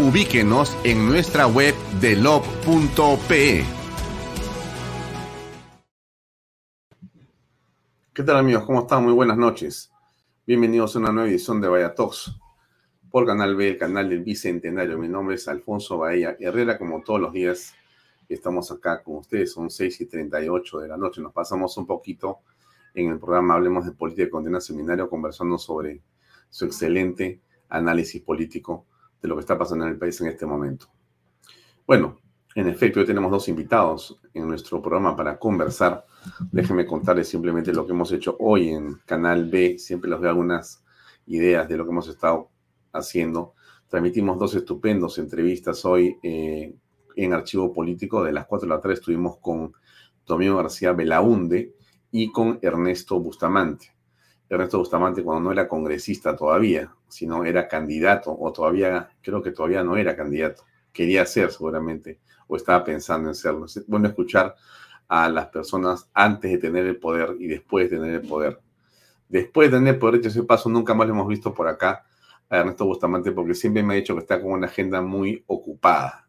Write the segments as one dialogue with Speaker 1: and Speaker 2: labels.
Speaker 1: Ubíquenos en nuestra web de lob.pe. ¿Qué tal amigos? ¿Cómo están? Muy buenas noches. Bienvenidos a una nueva edición de Vaya Talks por Canal B, el canal del Bicentenario. Mi nombre es Alfonso Bahía Herrera, como todos los días estamos acá con ustedes. Son 6 y 38 de la noche. Nos pasamos un poquito en el programa Hablemos de Política con Condena Seminario conversando sobre su excelente análisis político de lo que está pasando en el país en este momento. Bueno, en efecto, hoy tenemos dos invitados en nuestro programa para conversar. Déjenme contarles simplemente lo que hemos hecho hoy en Canal B. Siempre les doy algunas ideas de lo que hemos estado haciendo. Transmitimos dos estupendos entrevistas hoy eh, en Archivo Político. De las 4 a las 3 estuvimos con Domingo García Belaunde, y con Ernesto Bustamante. Ernesto Bustamante cuando no era congresista todavía, sino era candidato, o todavía, creo que todavía no era candidato, quería ser seguramente, o estaba pensando en serlo. Es bueno escuchar a las personas antes de tener el poder y después de tener el poder. Después de tener el poder, ese paso nunca más lo hemos visto por acá a Ernesto Bustamante porque siempre me ha dicho que está con una agenda muy ocupada.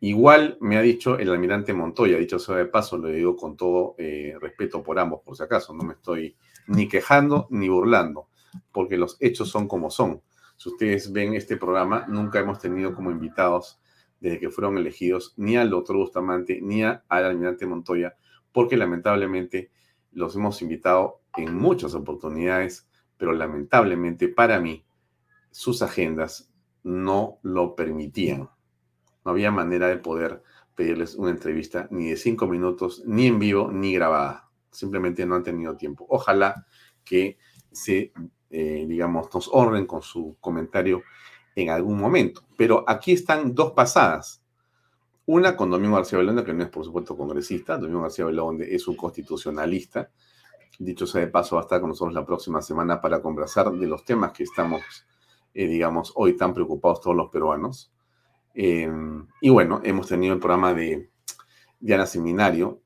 Speaker 1: Igual me ha dicho el almirante Montoya, dicho sea de paso, lo digo con todo eh, respeto por ambos, por si acaso, no me estoy ni quejando ni burlando, porque los hechos son como son. Si ustedes ven este programa, nunca hemos tenido como invitados desde que fueron elegidos ni al doctor Bustamante ni al almirante Montoya, porque lamentablemente los hemos invitado en muchas oportunidades, pero lamentablemente para mí sus agendas no lo permitían. No había manera de poder pedirles una entrevista ni de cinco minutos, ni en vivo, ni grabada. Simplemente no han tenido tiempo. Ojalá que se, eh, digamos, nos honren con su comentario en algún momento. Pero aquí están dos pasadas. Una con Domingo García Belonde, que no es por supuesto congresista. Domingo García Belonde es un constitucionalista. Dicho sea de paso, va a estar con nosotros la próxima semana para conversar de los temas que estamos, eh, digamos, hoy tan preocupados todos los peruanos. Em, y bueno, hemos tenido el programa de Diana Seminario,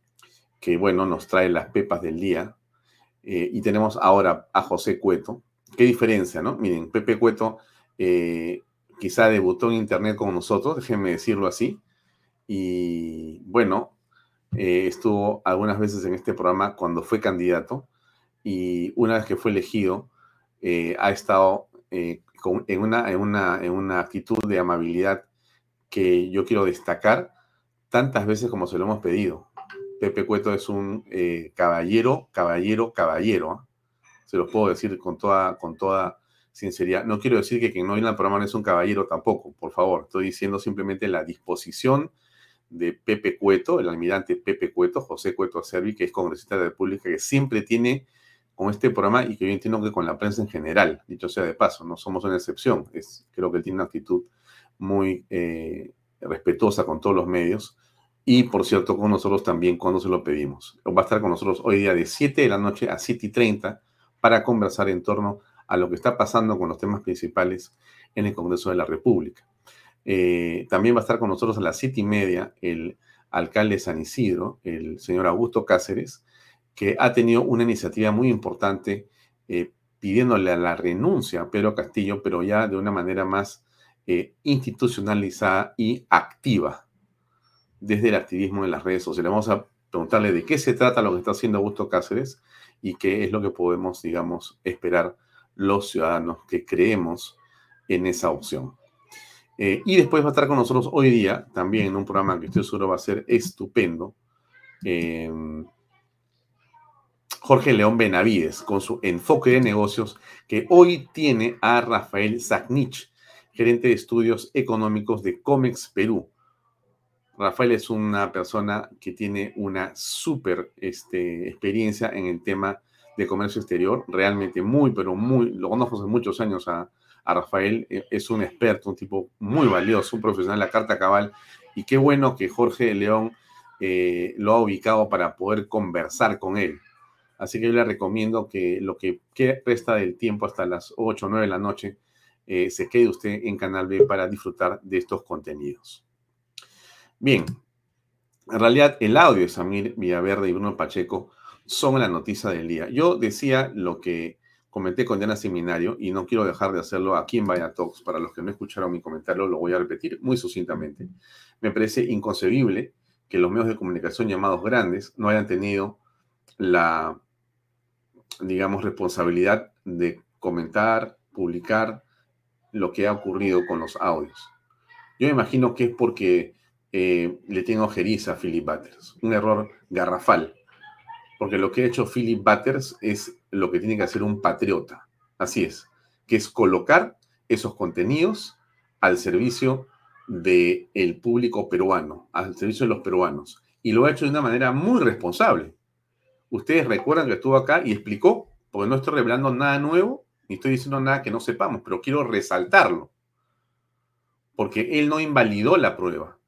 Speaker 1: que bueno, nos trae las pepas del día. Eh, y tenemos ahora a José Cueto. ¿Qué diferencia, no? Miren, Pepe Cueto eh, quizá debutó en Internet con nosotros, déjenme decirlo así. Y bueno, eh, estuvo algunas veces en este programa cuando fue candidato. Y una vez que fue elegido, ha estado en, una, en, una, en una actitud de amabilidad que yo quiero destacar tantas veces como se lo hemos pedido. Pepe Cueto es un eh, caballero, caballero, caballero. ¿ah? Se lo puedo decir con toda, con toda sinceridad. No quiero decir que quien no viene al programa no es un caballero tampoco, por favor. Estoy diciendo simplemente la disposición de Pepe Cueto, el almirante Pepe Cueto, José Cueto Acervi, que es congresista de la República, que siempre tiene con este programa y que yo entiendo que con la prensa en general, dicho sea de paso, no somos una excepción. Es, creo que tiene una actitud muy eh, respetuosa con todos los medios y, por cierto, con nosotros también cuando se lo pedimos. Va a estar con nosotros hoy día de 7 de la noche a 7 y 30 para conversar en torno a lo que está pasando con los temas principales en el Congreso de la República. Eh, también va a estar con nosotros a las siete y media el alcalde de San Isidro, el señor Augusto Cáceres, que ha tenido una iniciativa muy importante eh, pidiéndole a la renuncia a Pedro Castillo, pero ya de una manera más eh, institucionalizada y activa desde el activismo en las redes sociales. Vamos a preguntarle de qué se trata lo que está haciendo Augusto Cáceres y qué es lo que podemos, digamos, esperar los ciudadanos que creemos en esa opción. Eh, y después va a estar con nosotros hoy día, también en un programa que estoy seguro va a ser estupendo, eh, Jorge León Benavides, con su enfoque de negocios, que hoy tiene a Rafael Zagnich, gerente de estudios económicos de Comex Perú. Rafael es una persona que tiene una súper este, experiencia en el tema de comercio exterior, realmente muy, pero muy, lo conozco hace muchos años a, Rafael, e, es un experto, un tipo muy valioso, un profesional de la carta cabal, y qué bueno que Jorge León eh, lo ha ubicado para poder conversar con él. Así que yo le recomiendo que lo que resta del tiempo hasta las 8 o 9 de la noche eh, se quede usted en Canal B para disfrutar de estos contenidos. Bien, en realidad el audio de Samir Villaverde y Bruno Pacheco son la noticia del día. Yo decía lo que comenté con Diana Seminario y no quiero dejar de hacerlo aquí en Vaya Talks. Para los que no escucharon mi comentario, lo voy a repetir muy sucintamente. Me parece inconcebible que los medios de comunicación llamados grandes no hayan tenido la, digamos, responsabilidad de comentar, publicar lo que ha ocurrido con los audios. Yo imagino que es porque eh, le tengo ojeriza a Philip Butters, un error garrafal porque lo que ha hecho Philip Butters es lo que tiene que hacer un patriota. Así es, que es colocar esos contenidos al servicio del público peruano, al servicio de los peruanos. Y lo ha hecho de una manera muy responsable. Ustedes recuerdan que estuvo acá y explicó, porque no estoy revelando nada nuevo, ni estoy diciendo nada que no sepamos, pero quiero resaltarlo. Porque él no invalidó la prueba.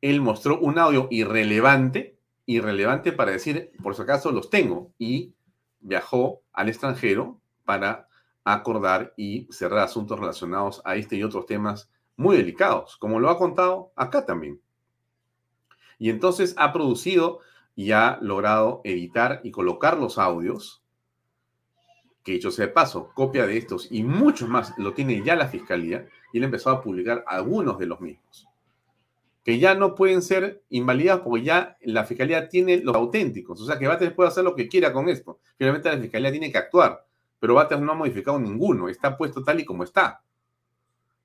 Speaker 1: Él mostró un audio irrelevante irrelevante para decir, por si acaso los tengo, y viajó al extranjero para acordar y cerrar asuntos relacionados a este y otros temas muy delicados, como lo ha contado acá también. Y entonces ha producido y ha logrado editar y colocar los audios, que dicho sea de paso, copia de estos y muchos más lo tiene ya la fiscalía, y él ha empezado a publicar algunos de los mismos que ya no pueden ser invalidados porque ya la fiscalía tiene los auténticos. O sea que Bates puede hacer lo que quiera con esto. Finalmente la fiscalía tiene que actuar, pero Bates no ha modificado ninguno, está puesto tal y como está.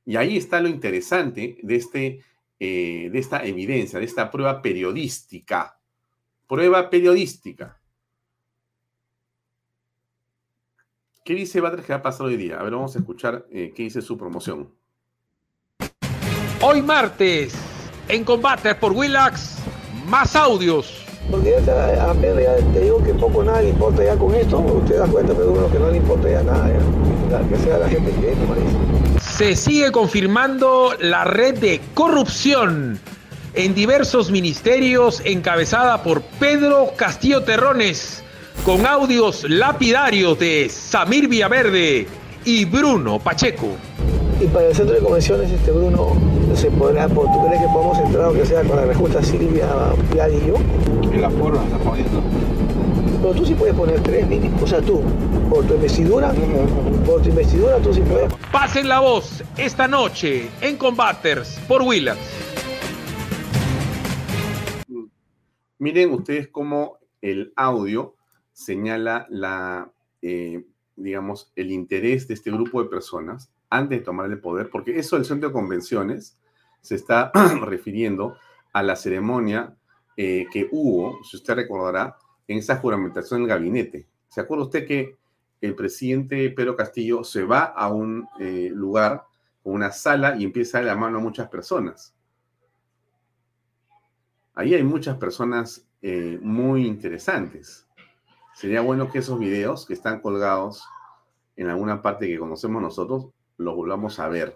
Speaker 1: Y ahí está lo interesante de, este, eh, de esta evidencia, de esta prueba periodística. Prueba periodística. ¿Qué dice Batres que ha pasado hoy día? A ver, vamos a escuchar eh, qué dice su promoción.
Speaker 2: Hoy martes, en combate por Willax, más audios.
Speaker 3: Porque ya a Pedro ya te digo que poco nada le importa ya con esto, usted da cuenta, pero uno que no le importa ya nada, ya. que sea la gente que dice.
Speaker 2: Se sigue confirmando la red de corrupción en diversos ministerios encabezada por Pedro Castillo Terrones, con audios lapidarios de Samir Villaverde y Bruno Pacheco.
Speaker 3: Y para el centro de convenciones, este Bruno, se podrá, ¿tú crees que podemos entrar, aunque sea con la respuesta Silvia, Pilar y yo?
Speaker 1: En la forma está poniendo.
Speaker 3: Pero tú sí puedes poner tres mínimos. O sea, tú, por tu investidura, por tu investidura, tú sí puedes.
Speaker 2: Pasen la voz esta noche en Combaters por Willax.
Speaker 1: Miren ustedes cómo el audio señala la, eh, digamos, el interés de este grupo de personas antes de tomar el poder, porque eso del centro de convenciones se está refiriendo a la ceremonia eh, que hubo, si usted recordará, en esa juramentación del gabinete. ¿Se acuerda usted que el presidente Pedro Castillo se va a un eh, lugar, una sala, y empieza a dar la mano a muchas personas? Ahí hay muchas personas eh, muy interesantes. Sería bueno que esos videos que están colgados en alguna parte que conocemos nosotros lo volvamos a ver.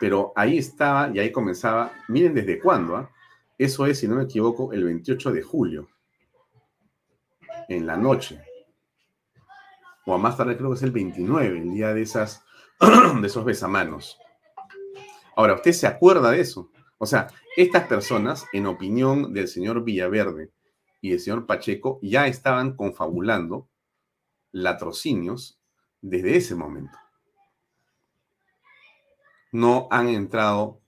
Speaker 1: Pero ahí estaba y ahí comenzaba, miren desde cuándo, ¿ah? eso es, si no me equivoco, el 28 de julio, en la noche. O a más tarde creo que es el 29, el día de, esas, de esos besamanos. Ahora, ¿usted se acuerda de eso? O sea, estas personas, en opinión del señor Villaverde y del señor Pacheco, ya estaban confabulando latrocinios desde ese momento. No han entrado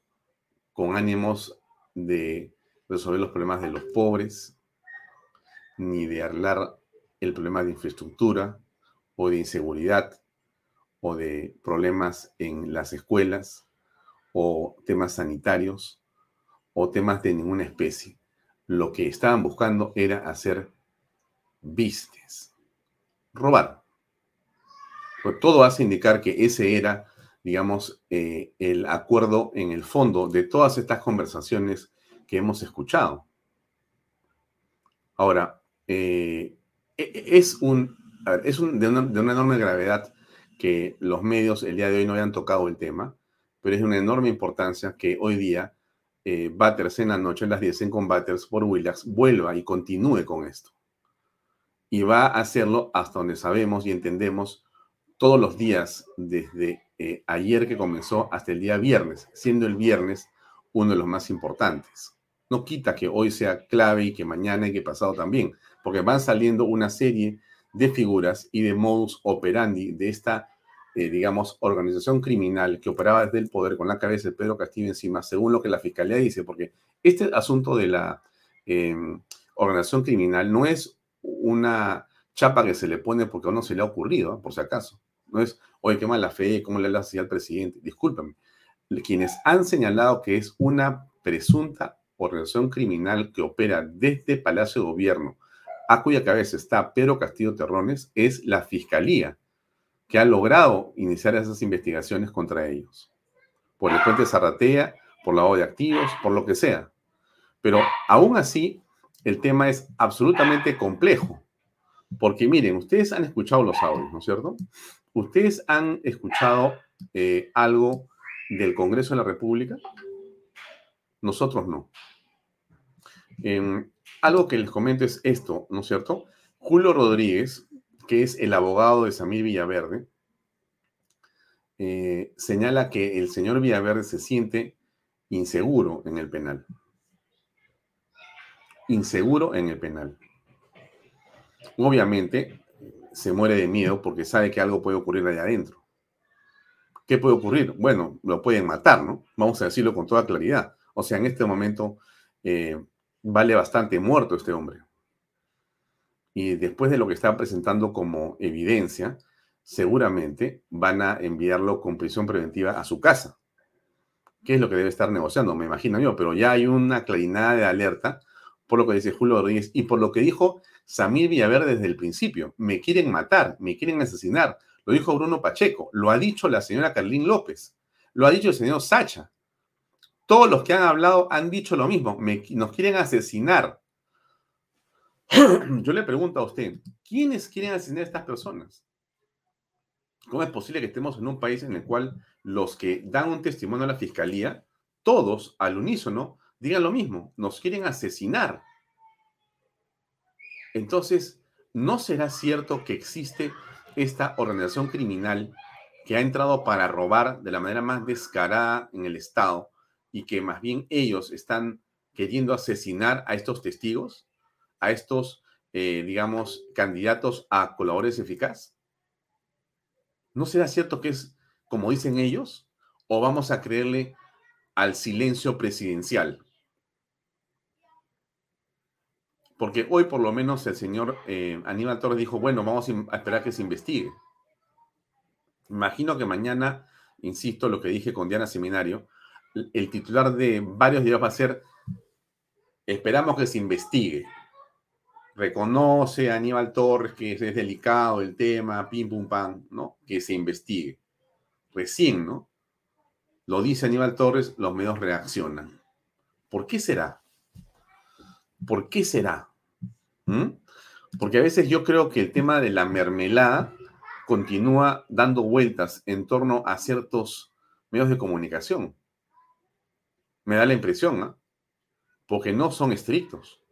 Speaker 1: con ánimos de resolver los problemas de los pobres, ni de arreglar el problema de infraestructura o de inseguridad o de problemas en las escuelas o temas sanitarios o temas de ninguna especie. Lo que estaban buscando era hacer business, robar. Pues todo hace indicar que ese era, digamos, eh, el acuerdo en el fondo de todas estas conversaciones que hemos escuchado. Ahora, eh, e, e, es, un, es un, de, una, enorme gravedad que los medios el día de hoy no hayan tocado el tema, pero es de una enorme importancia que hoy día eh, Batters en la noche, en las 10 en Combaters por Willax, vuelva y continúe con esto. Y va a hacerlo hasta donde sabemos y entendemos todos los días, desde eh, ayer que comenzó hasta el día viernes, siendo el viernes uno de los más importantes. No quita que hoy sea clave y que mañana y que pasado también, porque van saliendo una serie de figuras y de modus operandi de esta, eh, digamos, organización criminal que operaba desde el poder con la cabeza de Pedro Castillo encima, según lo que la fiscalía dice, porque este asunto de la em, organización criminal no es una chapa que se le pone porque a uno se le ha ocurrido, por si acaso. No es, oye, qué mala fe, cómo le hace al presidente. Discúlpame. Quienes han señalado que es una presunta organización criminal que opera desde Palacio de Gobierno a cuya cabeza está Pedro Castillo Terrones, es la Fiscalía, que ha logrado iniciar esas investigaciones contra ellos. Por el puente Zarratea, por lavado de activos, por lo que sea. Pero aún así, el tema es absolutamente complejo. Porque miren, ustedes han escuchado los audios, ¿no es cierto? Ustedes han escuchado eh, algo del Congreso de la República. Nosotros no. Algo que les comento es esto, ¿no es cierto? Julio Rodríguez, que es el abogado de Samir Villaverde, eh, señala que el señor Villaverde se siente inseguro en el penal. Inseguro en el penal. Obviamente se muere de miedo porque sabe que algo puede ocurrir allá adentro. ¿Qué puede ocurrir? Bueno, lo pueden matar, ¿no? Vamos a decirlo con toda claridad. O sea, en este momento eh, vale bastante muerto este hombre. Y después de lo que está presentando como evidencia, seguramente van a enviarlo con prisión preventiva a su casa. ¿Qué es lo que debe estar negociando? Me imagino yo, pero ya hay una clarinada de alerta por lo que dice Julio Rodríguez y por lo que dijo Samir Villaverde desde el principio. Me quieren matar, me quieren asesinar. Lo dijo Bruno Pacheco, lo ha dicho la señora Carlín López, lo ha dicho el señor Sacha. Todos los que han hablado han dicho lo mismo, nos quieren asesinar. Yo le pregunto a usted, ¿quiénes quieren asesinar a estas personas? ¿Cómo es posible que estemos en un país en el cual los que dan un testimonio a la fiscalía, todos al unísono, digan lo mismo, nos quieren asesinar? Entonces, ¿no será cierto que existe esta organización criminal que ha entrado para robar de la manera más descarada en el Estado y que más bien ellos están queriendo asesinar a estos testigos, a estos, eh, digamos, candidatos a colaboradores eficaz? ¿No será cierto que es como dicen ellos? ¿O vamos a creerle al silencio presidencial? Porque hoy por lo menos el señor eh, Aníbal Torres dijo, bueno, vamos a esperar que se investigue. Imagino que mañana, insisto, lo que dije con Diana Seminario, el titular de varios días va a ser, esperamos que se investigue. Reconoce a Aníbal Torres que es delicado el tema, pim, pum, pam, ¿no? Que se investigue. Recién, ¿no? Lo dice Aníbal Torres, los medios reaccionan. ¿Por qué será? ¿Por qué será? ¿Mm? Porque a veces yo creo que el tema de la mermelada continúa dando vueltas en torno a ciertos medios de comunicación. Me da la impresión, ¿no? Porque no son estrictos,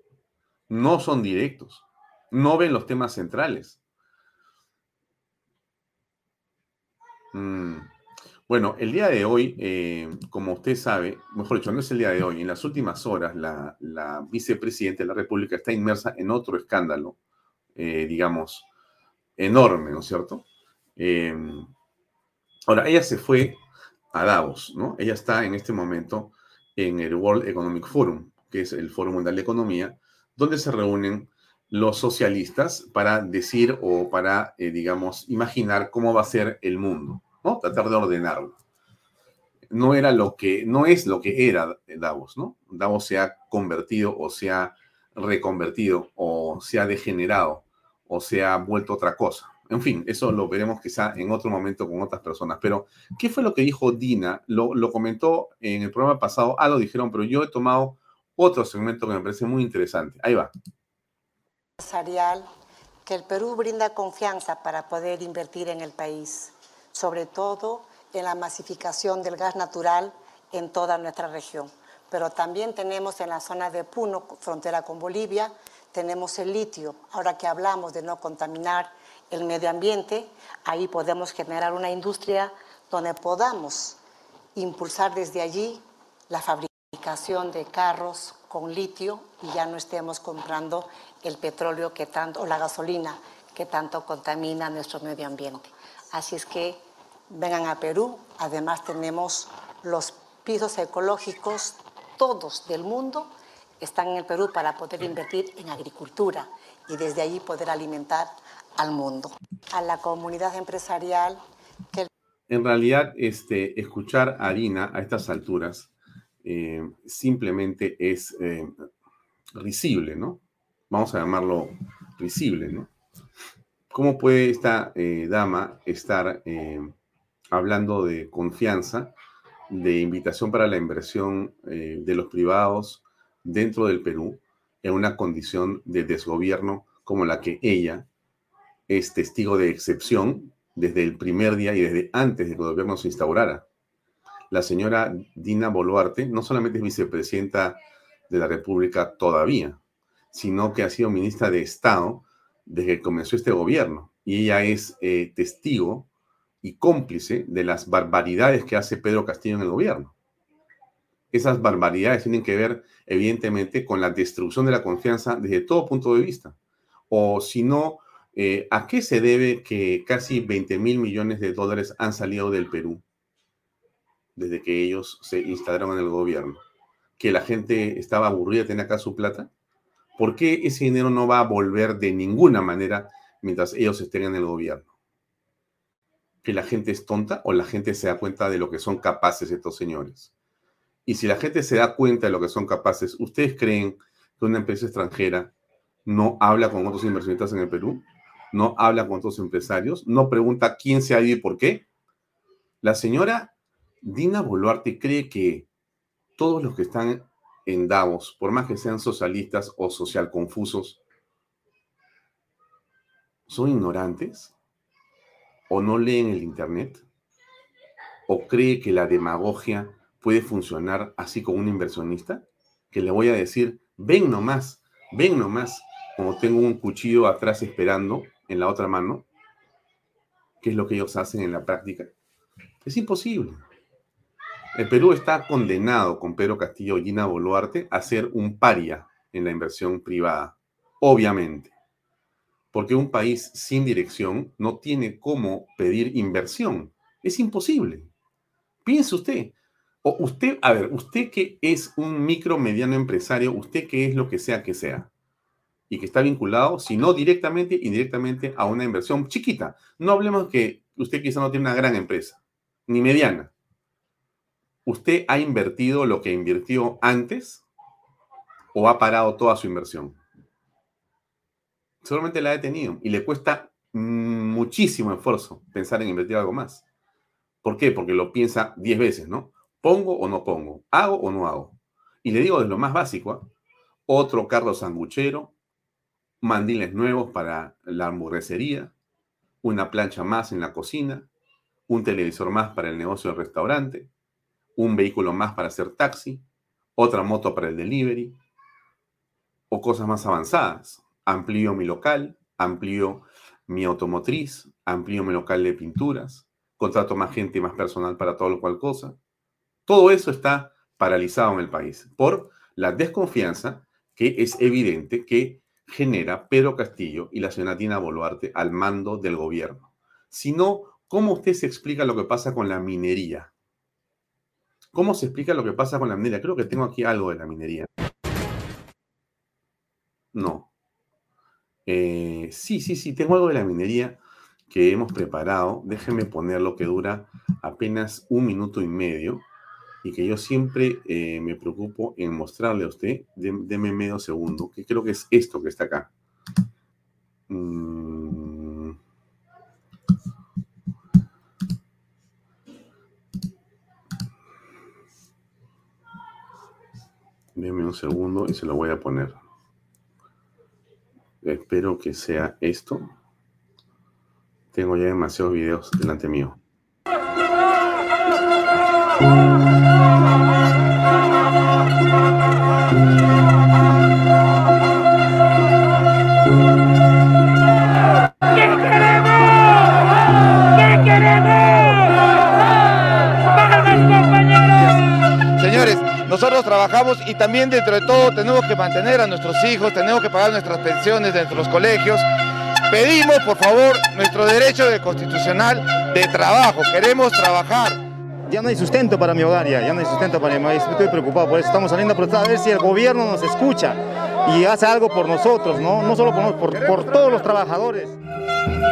Speaker 1: no son directos, no ven los temas centrales. Mm. Bueno, el día de hoy, eh, como usted sabe, mejor dicho, no es el día de hoy, en las últimas horas la, vicepresidenta de la República está inmersa en otro escándalo, eh, digamos, enorme, ¿no es cierto? Em, ahora, ella se fue a Davos, ¿no? Ella está en este momento en el World Economic Forum, que es el Foro Mundial de Economía, donde se reúnen los socialistas para decir o para, eh, digamos, imaginar cómo va a ser el mundo. Tratar de ordenarlo. No era lo que, no es lo que era Davos, ¿no? Davos se ha convertido o se ha reconvertido o se ha degenerado o se ha vuelto otra cosa. En fin, eso lo veremos quizá en otro momento con otras personas. Pero, ¿qué fue lo que dijo Dina? Lo, lo comentó en el programa pasado, ah, lo dijeron, pero yo he tomado otro segmento que me parece muy interesante. Ahí va.
Speaker 4: Que el Perú brinda confianza para poder invertir en el país sobre todo en la masificación del gas natural en toda nuestra región. Pero también tenemos en la zona de Puno, frontera con Bolivia, tenemos el litio. Ahora que hablamos de no contaminar el medio ambiente, ahí podemos generar una industria donde podamos impulsar desde allí la fabricación de carros con litio y ya no estemos comprando el petróleo que tanto, o la gasolina que tanto contamina nuestro medio ambiente. Así es que vengan a Perú. Además tenemos los pisos ecológicos, todos del mundo están en el Perú para poder invertir en agricultura y desde allí poder alimentar al mundo. A la comunidad empresarial.
Speaker 1: En realidad, este, escuchar a Dina a estas alturas eh, simplemente es eh, risible, ¿no? Vamos a llamarlo risible, ¿no? ¿Cómo puede esta eh, dama estar hablando de confianza, de invitación para la inversión eh, de los privados dentro del Perú en una condición de desgobierno como la que ella es testigo de excepción desde el primer día y desde antes de que el gobierno se instaurara. La señora Dina Boluarte no solamente es vicepresidenta de la República todavía, sino que ha sido ministra de Estado desde que comenzó este gobierno. Y ella es eh, testigo y cómplice de las barbaridades que hace Pedro Castillo en el gobierno. Esas barbaridades tienen que ver, evidentemente, con la destrucción de la confianza desde todo punto de vista. O si no, eh, ¿a qué se debe que casi 20 mil millones de dólares han salido del Perú desde que ellos se instalaron en el gobierno? ¿Que la gente estaba aburrida de tener acá su plata? ¿Por qué ese dinero no va a volver de ninguna manera mientras ellos estén en el gobierno? Que la gente es tonta o la gente se da cuenta de lo que son capaces estos señores. Y si la gente se da cuenta de lo que son capaces, ¿ustedes creen que una empresa extranjera no habla con otros inversionistas en el Perú? ¿No habla con otros empresarios? ¿No pregunta quién se ha ido y por qué? La señora Dina Boluarte cree que todos los que están en Davos, por más que sean socialistas o social confusos, son ignorantes o no leen el Internet o cree que la demagogia puede funcionar así con un inversionista, que le voy a decir, ven nomás, ven nomás, como tengo un cuchillo atrás esperando en la otra mano, ¿qué es lo que ellos hacen en la práctica? Es imposible. El Perú está condenado con Pedro Castillo y Gina Boluarte a ser un paria en la inversión privada, obviamente porque un país sin dirección no tiene cómo pedir inversión. Es imposible. Piense usted. O usted, a ver, usted que es un micro, mediano empresario, usted que es lo que sea que sea, y que está vinculado, si no directamente, indirectamente a una inversión chiquita. No hablemos que usted quizá no tiene una gran empresa, ni mediana. ¿Usted ha invertido lo que invirtió antes o ha parado toda su inversión? Solamente la ha detenido y le cuesta muchísimo esfuerzo pensar en invertir algo más. ¿Por qué? Porque lo piensa 10 veces, ¿no? ¿Pongo o no pongo? ¿Hago o no hago? Y le digo de lo más básico, ¿ah? otro carro sanguchero, mandiles nuevos para la hamburguesería, una plancha más en la cocina, un televisor más para el negocio del restaurante, un vehículo más para hacer taxi, otra moto para el delivery, o cosas más avanzadas amplío mi local, amplío mi automotriz, amplío mi local de pinturas, contrato más gente y más personal para todo lo cual cosa. Todo eso está paralizado en el país por la desconfianza que es evidente que genera Pedro Castillo y la señora Boluarte al mando del gobierno. Si no, ¿cómo usted se explica lo que pasa con la minería? ¿Cómo se explica lo que pasa con la minería? Creo que tengo aquí algo de la minería. No. Eh, sí, sí, sí, tengo algo de la minería que hemos preparado. Déjenme poner lo que dura apenas un minuto y medio y que yo siempre eh, me preocupo en mostrarle a usted. Deme medio segundo, que creo que es esto que está acá. Mm. Deme un segundo y se lo voy a poner. Espero que sea esto. Tengo ya demasiados videos delante mío.
Speaker 5: Nosotros trabajamos y también dentro de todo tenemos que mantener a nuestros hijos, tenemos que pagar nuestras pensiones de nuestros colegios. Pedimos, por favor, nuestro derecho de constitucional de trabajo. Queremos trabajar.
Speaker 6: Ya no hay sustento para mi hogar, ya, ya no hay sustento para mi país. Estoy preocupado por eso. Estamos saliendo a protestar a ver si el gobierno nos escucha y hace algo por nosotros, no, no solo por nosotros, por, por todos los trabajadores.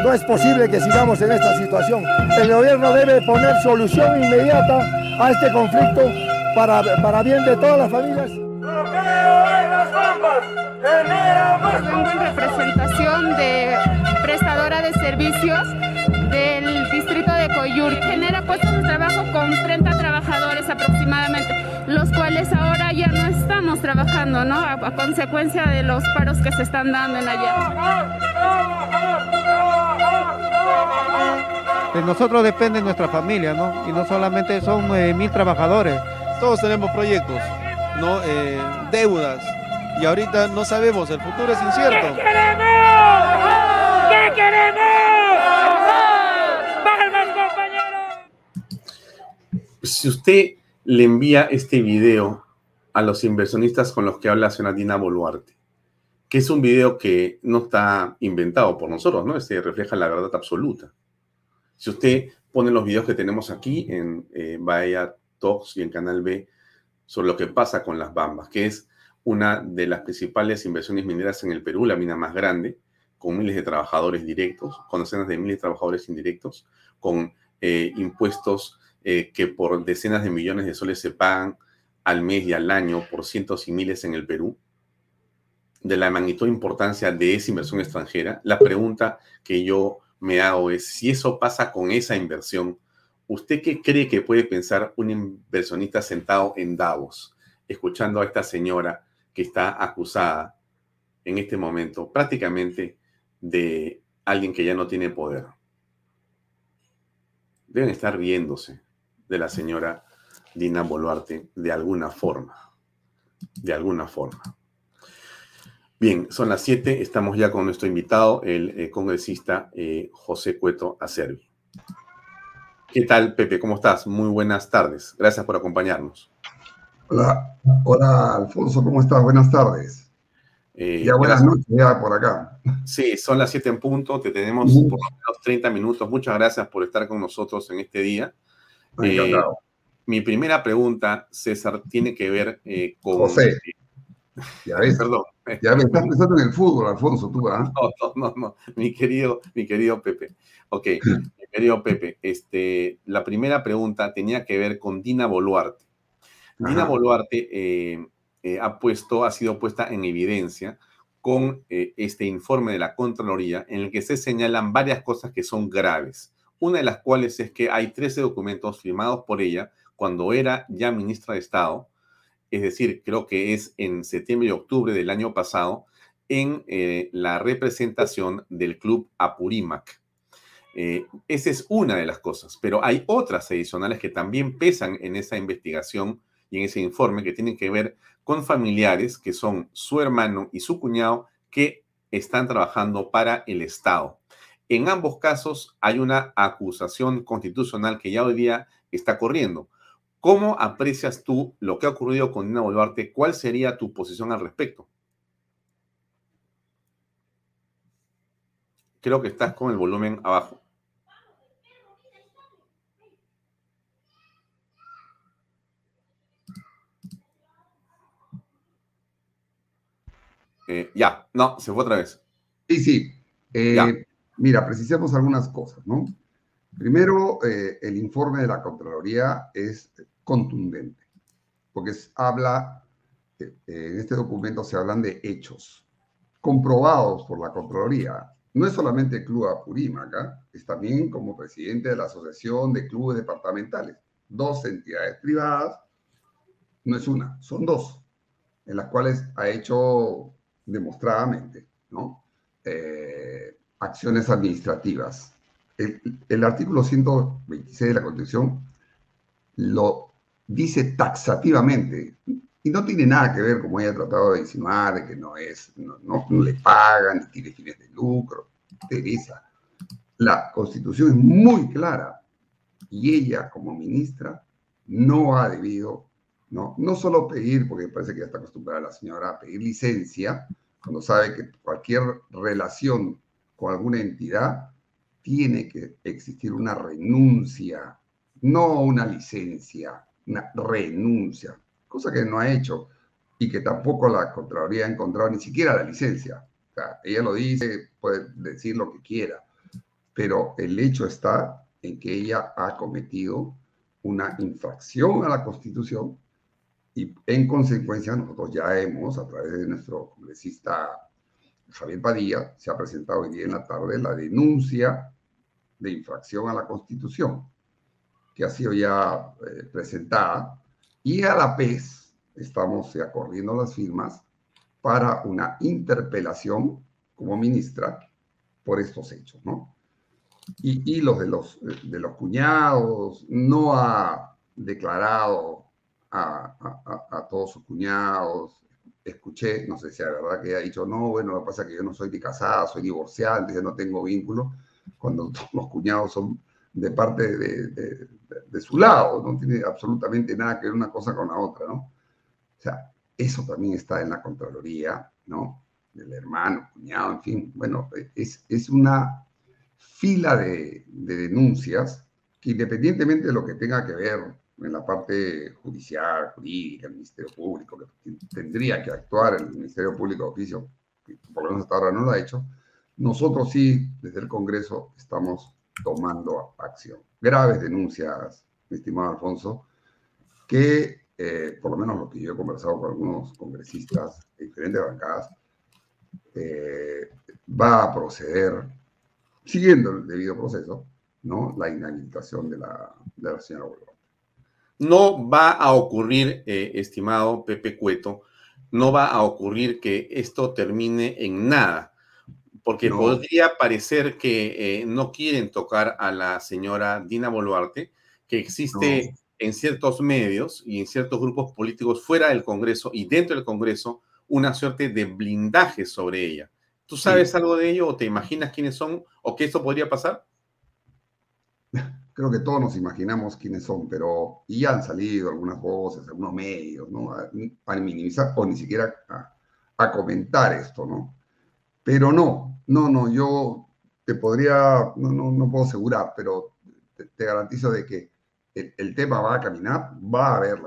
Speaker 7: No es posible que sigamos en esta situación. El gobierno debe poner solución inmediata a este conflicto para, para bien de todas las familias.
Speaker 8: Vengo en representación de prestadora de servicios del distrito de Coyur. Genera puestos de trabajo con 30 trabajadores aproximadamente, los cuales ahora ya no estamos trabajando, ¿no? A, a consecuencia de los paros que se están dando en allá.
Speaker 9: De nosotros depende nuestra familia, ¿no? Y no solamente son eh, mil trabajadores.
Speaker 10: Todos tenemos proyectos, ¿no? Eh, deudas. Y ahorita no sabemos, el futuro es incierto.
Speaker 11: ¿Qué queremos? ¿Qué queremos? ¡Palmas, compañeros!
Speaker 1: Si usted le envía este video a los inversionistas con los que habla la señora Dina Boluarte, que es un video que no está inventado por nosotros, ¿no? Este refleja la verdad absoluta. Si usted pone los videos que tenemos aquí en eh, Bahía Y en Canal B sobre lo que pasa con las Bambas, que es una de las principales inversiones mineras en el Perú, la mina más grande, con miles de trabajadores directos, con decenas de miles de trabajadores indirectos, con eh, impuestos eh, que por decenas de millones de soles se pagan al mes y al año por cientos y miles en el Perú, de la magnitud e importancia de esa inversión extranjera, la pregunta que yo me hago es, si eso pasa con esa inversión, ¿usted qué cree que puede pensar un inversionista sentado en Davos, escuchando a esta señora que está acusada en este momento prácticamente de alguien que ya no tiene poder? Deben estar riéndose de la señora Dina Boluarte de alguna forma, de alguna forma. Bien, son las 7, estamos ya con nuestro invitado, el eh, congresista eh, José Cueto Acervi. ¿Qué tal, Pepe? ¿Cómo estás? Muy buenas tardes. Gracias por acompañarnos.
Speaker 12: Hola, hola Alfonso, ¿cómo estás? Buenas tardes.
Speaker 1: Eh,
Speaker 12: ya buenas
Speaker 1: gracias.
Speaker 12: noches, ya por acá.
Speaker 1: Sí, son las 7 en punto, te tenemos por lo menos 30 minutos. Muchas gracias por estar con nosotros en este día. Eh, mi primera pregunta, César, tiene que ver eh, con...
Speaker 12: José. Ya ves,
Speaker 1: Perdón.
Speaker 12: Ya ves, estás pensando en el fútbol, Alfonso, tú, ¿ah?
Speaker 1: No, no, no, no, mi querido, mi querido Pepe. Ok, mi querido Pepe, este, la primera pregunta tenía que ver con Dina Boluarte. Dina. Boluarte eh, eh, ha puesto, ha sido puesta en evidencia con eh, este informe de la Contraloría en el que se señalan varias cosas que son graves. Una de las cuales es que hay 13 documentos firmados por ella cuando era ya ministra de Estado, es decir, creo que es en septiembre y octubre del año pasado, en eh, la representación del club Apurímac. Eh, esa es una de las cosas, pero hay otras adicionales que también pesan en esa investigación y en ese informe que tienen que ver con familiares que son su hermano y su cuñado que están trabajando para el Estado. En ambos casos hay una acusación constitucional que ya hoy día está corriendo. ¿Cómo aprecias tú lo que ha ocurrido con Dina Boluarte? ¿Cuál sería tu posición al respecto? Creo que estás con el volumen abajo. Eh, ya, no, se fue otra vez.
Speaker 12: Sí, sí. Eh, mira, precisamos algunas cosas, ¿no? Primero, eh, el informe de la Contraloría es contundente, porque habla, en este documento se hablan de hechos comprobados por la Contraloría. No es solamente el Club Apurímac, es también como presidente de la Asociación de Clubes Departamentales. Dos entidades privadas, no es una, son dos, en las cuales ha hecho demostradamente, ¿no? Eh, acciones administrativas. El, artículo 126 de la Constitución lo dice taxativamente y no tiene nada que ver, como ella ha tratado de insinuar, de que no es, no, no, le pagan, ni tiene fines de lucro. Teresa, la Constitución es muy clara y ella como ministra no ha debido ¿no? No solo pedir, porque parece que ya está acostumbrada la señora a pedir licencia, cuando sabe que cualquier relación con alguna entidad tiene que existir una renuncia, no una licencia, una renuncia, cosa que no ha hecho y que tampoco la Contraloría ha encontrado ni siquiera la licencia. Ella lo dice, puede decir lo que quiera, pero el hecho está en que ella ha cometido una infracción a la Constitución y en consecuencia, nosotros ya hemos, a través de nuestro congresista Javier Padilla, se ha presentado hoy día en la tarde la denuncia de infracción a la Constitución, que ha sido ya eh, presentada, y a la vez estamos ya corriendo las firmas para una interpelación como ministra por estos hechos, ¿no? Y, y los de los, de los cuñados, no ha declarado a, todos sus cuñados. Escuché, no sé si es verdad que ha dicho, no, bueno, lo que pasa es que yo no soy ni casada, soy divorciada, entonces no tengo vínculo, cuando los cuñados son de parte de, de, su lado, no tiene absolutamente nada que ver una cosa con la otra, ¿no? O sea, eso también está en la Contraloría, ¿no? Del hermano, cuñado, en fin, bueno, es, es una fila de, de denuncias que independientemente de lo que tenga que ver en la parte judicial, jurídica, el Ministerio Público, que tendría que actuar el Ministerio Público de oficio, que por lo menos hasta ahora no lo ha hecho, nosotros sí, desde el Congreso, estamos tomando acción. Graves denuncias, estimado Alfonso, que eh, por lo menos lo que yo he conversado con algunos congresistas de diferentes bancadas, eh, va a proceder, siguiendo el debido proceso, ¿no? la inhabilitación de la, de la señora Bolívar.
Speaker 1: No va a ocurrir, eh, estimado Pepe Cueto, no va a ocurrir que esto termine en nada, porque podría parecer que eh, no quieren tocar a la señora Dina Boluarte, que existe en ciertos medios y en ciertos grupos políticos fuera del Congreso y dentro del Congreso una suerte de blindaje sobre ella. ¿Tú sabes algo de ello o te imaginas quiénes son o que esto podría pasar?
Speaker 12: creo que todos nos imaginamos quiénes son, pero y ya han salido algunas voces, algunos medios, ¿no? A, minimizar o ni siquiera a, comentar esto, ¿no? Pero no, no, no, yo te podría, no, no, no puedo asegurar, pero te, garantizo de que el, tema va a caminar, va a haber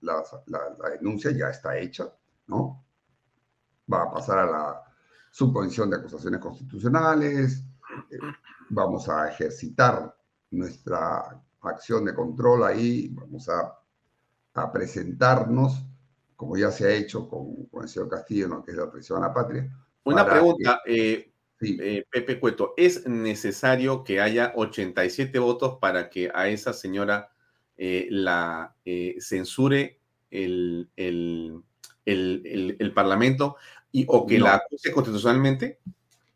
Speaker 12: la, la, denuncia, ya está hecha, ¿no? Va a pasar a la subcomisión de acusaciones constitucionales, eh, vamos a ejercitar nuestra acción de control ahí, vamos a, presentarnos, como ya se ha hecho con, el señor Castillo, ¿no? que es la traición a la patria.
Speaker 1: Una pregunta, eh, eh, Pepe Cueto, ¿es necesario que haya 87 votos para que a esa señora eh, la censure el, el, Parlamento y, o que la acuse constitucionalmente?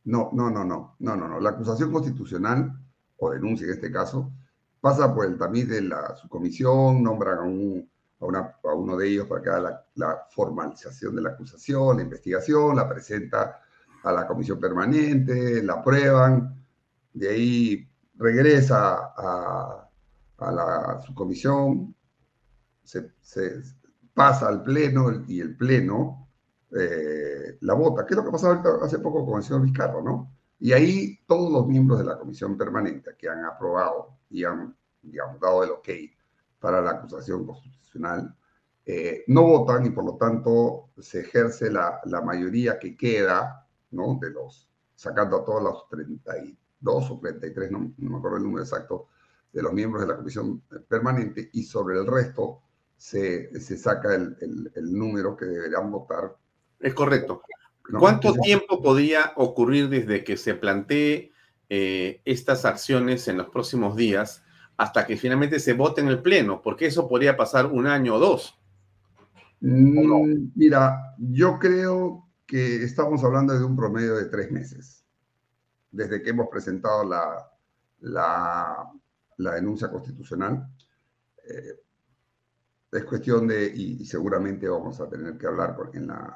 Speaker 12: No, no, no, no, no, no, no. La acusación constitucional o denuncia en este caso, pasa por el tamiz de la subcomisión, nombran a, un, a, una, a uno de ellos para que haga la, formalización de la acusación, la investigación, la presenta a la comisión permanente, la aprueban De ahí regresa a, a la subcomisión, se, pasa al pleno y el pleno eh, la vota, que es lo que pasó ahorita hace poco con el señor Vizcarro, ¿no? Y ahí todos los miembros de la comisión permanente que han aprobado y han, dado el ok para la acusación constitucional, eh, no votan y por lo tanto se ejerce la, la, mayoría que queda, ¿no? De los, sacando a todos los 32 o 33, no, no me acuerdo el número exacto, de los miembros de la comisión permanente y sobre el resto se, se saca el, el, el, número que deberán votar.
Speaker 1: Es correcto. ¿Cuánto tiempo podría ocurrir desde que se plantee eh, estas acciones en los próximos días hasta que finalmente se vote en el Pleno? Porque eso podría pasar un año o dos.
Speaker 12: no? Mira, yo creo que estamos hablando de un promedio de tres meses, desde que hemos presentado la, la, la denuncia constitucional. Eh, es cuestión de, y, y, seguramente vamos a tener que hablar con, en, la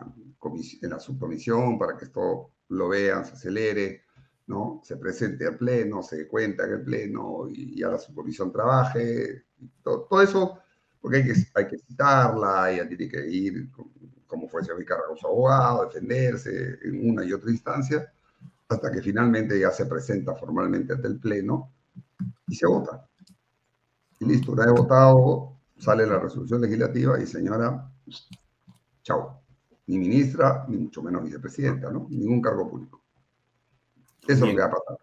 Speaker 12: en la subcomisión para que esto lo vean, se acelere, ¿no? Se presente al pleno, se cuenta en el pleno y ya la subcomisión trabaje, todo, todo, eso, porque hay que, hay que citarla, ella tiene que ir, como fue el Ricardo su abogado, defenderse en una y otra instancia, hasta que finalmente ya se presenta formalmente ante el pleno y se vota. Y listo, una vez votado, sale la resolución legislativa y señora, chao. Ni ministra, ni mucho menos vicepresidenta, ¿no? Ningún cargo público. Eso Bien. es lo que va a pasar.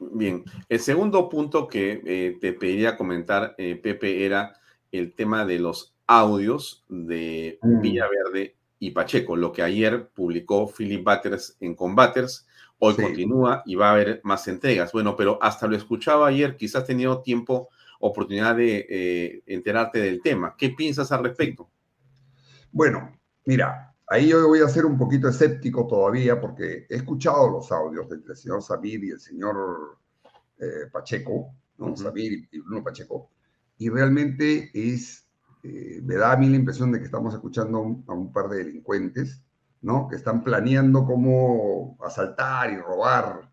Speaker 1: Bien. El segundo punto que eh, te pediría comentar, eh, Pepe, era el tema de los audios de mm. Villaverde y Pacheco, lo que ayer publicó Philip Batters en Combaters. Hoy sí. continúa y va a haber más entregas. Bueno, pero hasta lo escuchaba ayer, quizás tenido tiempo oportunidad de eh, enterarte del tema. ¿Qué piensas al respecto?
Speaker 12: Bueno, mira, ahí yo voy a ser un poquito escéptico todavía porque he escuchado los audios del señor Samir y el señor eh, Pacheco, ¿no? Uh -huh. Samir y Bruno Pacheco, y realmente es, eh, me da a mí la impresión de que estamos escuchando a un, a un par de delincuentes, ¿no? Que están planeando cómo asaltar y robar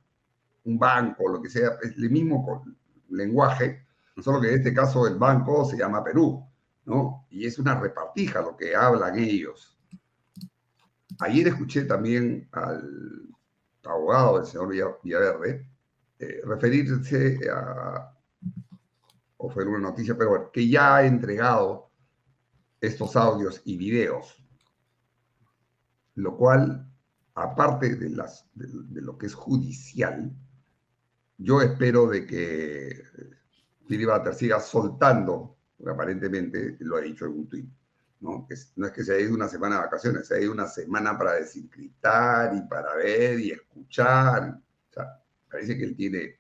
Speaker 12: un banco, lo que sea, es el mismo lenguaje, Solo que en este caso el banco se llama Perú, ¿no? Y es una repartija lo que hablan ellos. Ayer escuché también al abogado del señor Villaverde eh, referirse a, o fue una noticia, pero bueno, que ya ha entregado estos audios y videos, lo cual, aparte de, las, de, de lo que es judicial, yo espero de que Lili Batter siga soltando, porque aparentemente lo ha dicho en un tuit, ¿no? Que no es que se haya ido una semana de vacaciones, se ha ido una semana para desencriptar y para ver y escuchar. O sea, parece que él tiene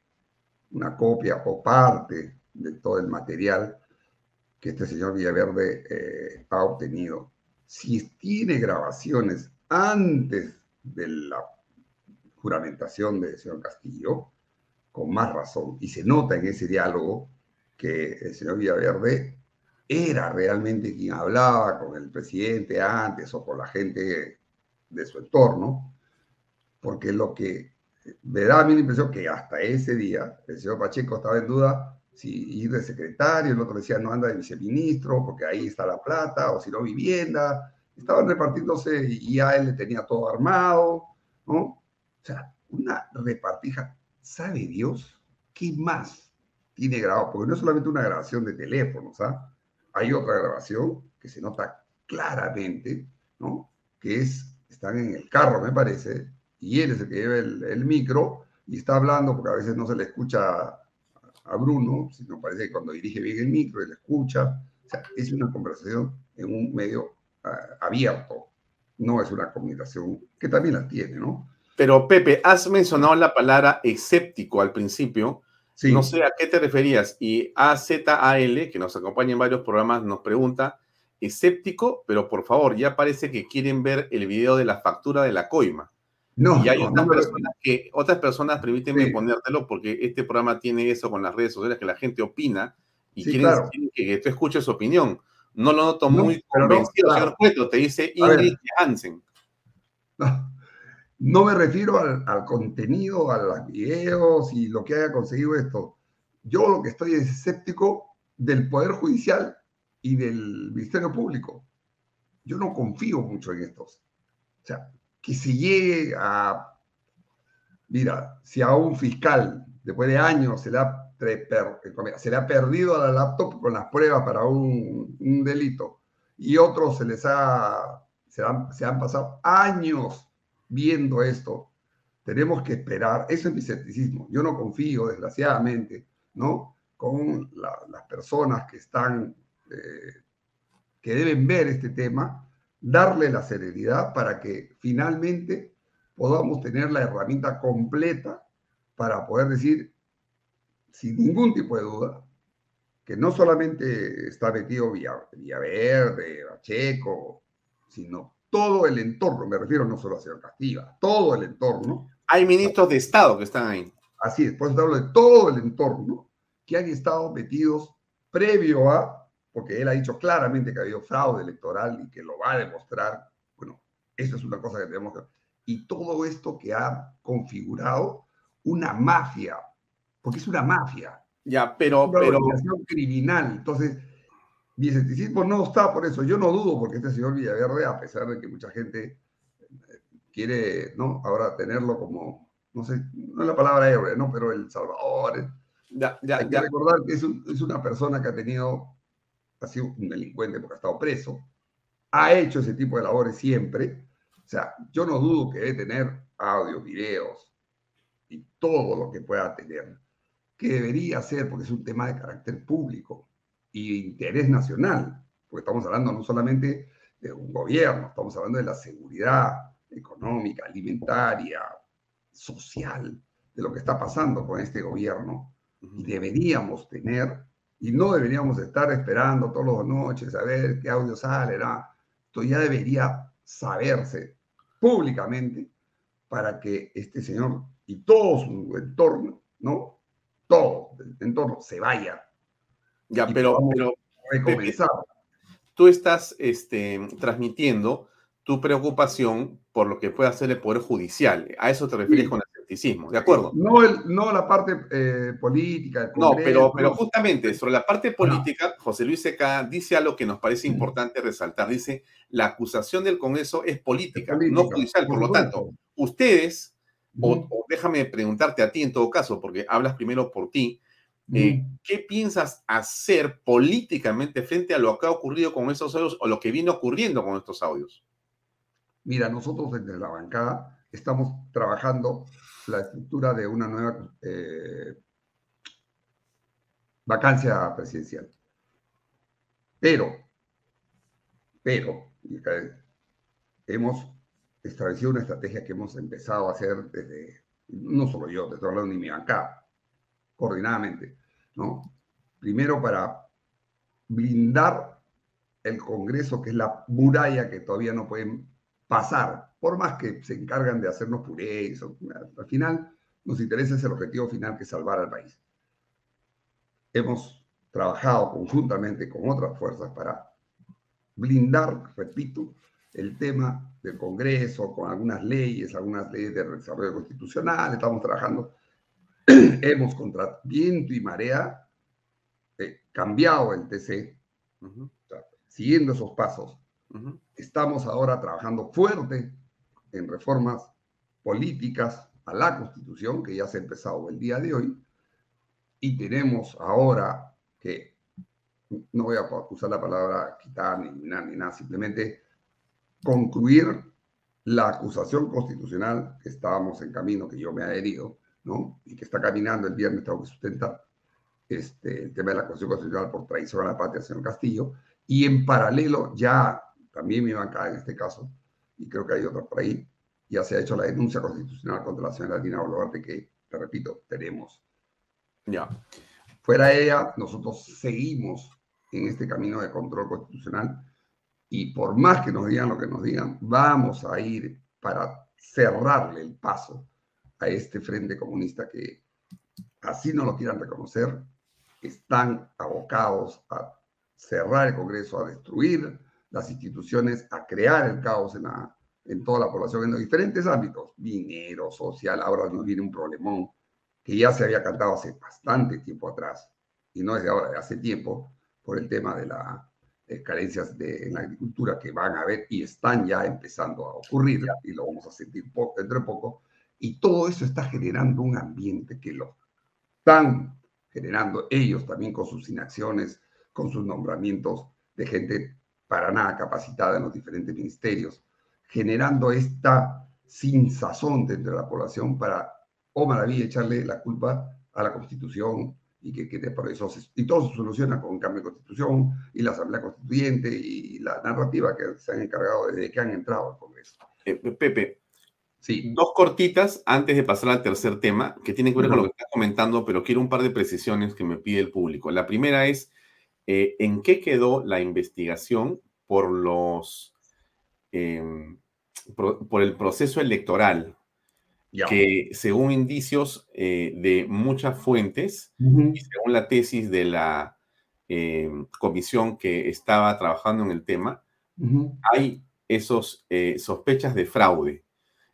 Speaker 12: una copia o parte de todo el material que este señor Villaverde eh, ha obtenido. Si tiene grabaciones antes de la juramentación del señor Castillo, con más razón, y se nota en ese diálogo que el señor Villaverde era realmente quien hablaba con el presidente antes o con la gente de su entorno, porque lo que me da a mí la que hasta ese día el señor Pacheco estaba en duda si ir de secretario, el otro decía no anda de viceministro, porque ahí está la plata, o si no vivienda, estaban repartiéndose y ya él le tenía todo armado, ¿no? O sea, una repartija, ¿sabe Dios qué más tiene grabado, porque no es solamente una grabación de teléfonos, ¿ah? Hay otra grabación que se nota claramente, ¿no? Que es, están en el carro, me parece, y él es el que lleva el, el micro y está hablando, porque a veces no se le escucha a Bruno, sino parece que cuando dirige bien el micro, él escucha. O sea, es una conversación en un medio uh, abierto, no es una comunicación que también la tiene, ¿no?
Speaker 1: Pero Pepe, has mencionado la palabra escéptico al principio, Sí. No sé a qué te referías. Y AZAL, que nos acompaña en varios programas, nos pregunta, escéptico, pero por favor, ya parece que quieren ver el video de la factura de la coima. No, y hay no, otras, no, personas que, otras personas, permítanme sí. ponértelo, porque este programa tiene eso con las redes sociales, que la gente opina y sí, quieren, claro. que, tú escuches su opinión. No lo noto muy convencido, claro. señor Cueto, te dice Ingrid Hansen.
Speaker 12: No me refiero al, al contenido, a los videos y lo que haya conseguido esto. Yo lo que estoy es escéptico del Poder Judicial y del Ministerio Público. Yo no confío mucho en estos. O sea, que se llegue a... Mira, si a un fiscal, después de años, se le ha, se le ha perdido a la laptop con las pruebas para un, un delito y otros se les ha... Se han, se han pasado años viendo esto, tenemos que esperar, eso es mi escepticismo, yo no confío, desgraciadamente, ¿no? Con las personas que están, eh, que deben ver este tema, darle la serenidad para que finalmente podamos tener la herramienta completa para poder decir, sin ningún tipo de duda, que no solamente está metido Villaverde, Pacheco, sino todo el entorno, me refiero no solo a señor Castillo, todo el entorno.
Speaker 1: Hay ministros de Estado que están ahí.
Speaker 12: Así es, por eso hablo de todo el entorno que han estado metidos previo a, porque él ha dicho claramente que ha habido fraude electoral y que lo va a demostrar. Bueno, eso es una cosa que tenemos que... Y todo esto que ha configurado una mafia, porque es una mafia.
Speaker 1: Ya, pero...
Speaker 12: Una
Speaker 1: pero...
Speaker 12: organización criminal. Entonces, mi escepticismo no está por eso. Yo no dudo porque este señor Villaverde, a pesar de que mucha gente eh, quiere, ¿no? Ahora tenerlo como, no sé, no es la palabra héroe, ¿no? Pero el Salvador.
Speaker 1: Ya, ya,
Speaker 12: Hay que
Speaker 1: ya.
Speaker 12: recordar que es, un- es una persona que ha tenido, ha sido un delincuente porque ha estado preso, ha hecho ese tipo de labores siempre. O sea, yo no dudo que debe tener audios, videos y todo lo que pueda tener, que debería ser, porque es un tema de carácter público y de interés nacional, porque estamos hablando no solamente de un gobierno, estamos hablando de la seguridad económica, alimentaria, social, de lo que está pasando con este gobierno. Y deberíamos tener, y no deberíamos estar esperando todas las noches a ver qué audio sale, nada. Esto ya debería saberse públicamente para que este señor y todo su entorno, ¿no? Todo el entorno se vaya
Speaker 1: Ya,
Speaker 12: y
Speaker 1: pero, pero
Speaker 12: recomenzar.
Speaker 1: tú estás este, transmitiendo tu preocupación por lo que puede hacer el Poder Judicial. A eso te refieres
Speaker 12: Sí.
Speaker 1: con escepticismo, ¿de acuerdo?
Speaker 12: No, el, no la parte eh, política. el
Speaker 1: No, pero, pero justamente sobre la parte política, José Luis Seca dice algo que nos parece importante resaltar. Dice, la acusación del Congreso es política,
Speaker 12: política,
Speaker 1: no judicial. Por,
Speaker 12: por
Speaker 1: lo tanto, ustedes, o, déjame preguntarte a ti en todo caso, porque hablas primero por ti, eh, ¿qué piensas hacer políticamente frente a lo que ha ocurrido con esos audios o lo que viene ocurriendo con estos audios?
Speaker 12: Mira, nosotros desde la bancada estamos trabajando la estructura de una nueva eh, vacancia presidencial. Pero, pero, hemos establecido una estrategia que hemos empezado a hacer desde, no solo yo, te estoy hablando de mi bancada, coordinadamente, ¿no? Primero para blindar el Congreso, que es la muralla que todavía no pueden pasar, por más que se encargan de hacernos puré, y eso, al final nos interesa ese objetivo final que es salvar al país. Hemos trabajado conjuntamente con otras fuerzas para blindar, repito, el tema del Congreso con algunas leyes, algunas leyes de desarrollo constitucional, estamos trabajando, hemos contra viento y marea eh, cambiado el TC,
Speaker 1: Ujú,
Speaker 12: o sea, siguiendo esos pasos,
Speaker 1: ujú.
Speaker 12: estamos ahora trabajando fuerte en reformas políticas a la Constitución, que ya se ha empezado el día de hoy, y tenemos ahora que, no voy a usar la palabra quitar ni eliminar ni nada, simplemente concluir la acusación constitucional que estábamos en camino, que yo me he adherido, ¿no? Y que está caminando el viernes, tengo que sustentar este, el tema de la acusación constitucional por traición a la patria, señor Castillo, y en paralelo ya también mi bancada en este caso, y creo que hay otra por ahí, ya se ha hecho la denuncia constitucional contra la señora Dina Boluarte que, te repito, tenemos.
Speaker 1: Ya.
Speaker 12: Fuera de ella, nosotros seguimos en este camino de control constitucional y por más que nos digan lo que nos digan, vamos a ir para cerrarle el paso a este frente comunista que, así no lo quieran reconocer, están abocados a cerrar el Congreso, a destruir las instituciones, a crear el caos en la, en toda la población en los diferentes ámbitos, dinero, social, ahora nos viene un problemón que ya se había cantado hace bastante tiempo atrás, y no desde ahora, de hace tiempo, por el tema de las carencias de, en la agricultura que van a haber y están ya empezando a ocurrir, y lo vamos a sentir poco, dentro de poco, y todo eso está generando un ambiente que lo están generando ellos también con sus inacciones, con sus nombramientos de gente para nada capacitada en los diferentes ministerios, generando esta sin sazón dentro de la población para, oh maravilla, echarle la culpa a la Constitución y que, que por eso y todo se soluciona con un cambio de Constitución y la Asamblea Constituyente y la narrativa que se han encargado desde que han entrado al Congreso.
Speaker 1: Eh, Pepe,
Speaker 12: sí.
Speaker 1: dos cortitas antes de pasar al tercer tema, que tienen que ver con lo que estás comentando, pero quiero un par de precisiones que me pide el público. La primera es, eh, ¿en qué quedó la investigación por los... Eh, por, por, el proceso electoral que según indicios eh, de muchas fuentes uh -huh. y según la tesis de la eh, comisión que estaba trabajando en el tema, uh -huh. hay esos eh, sospechas de fraude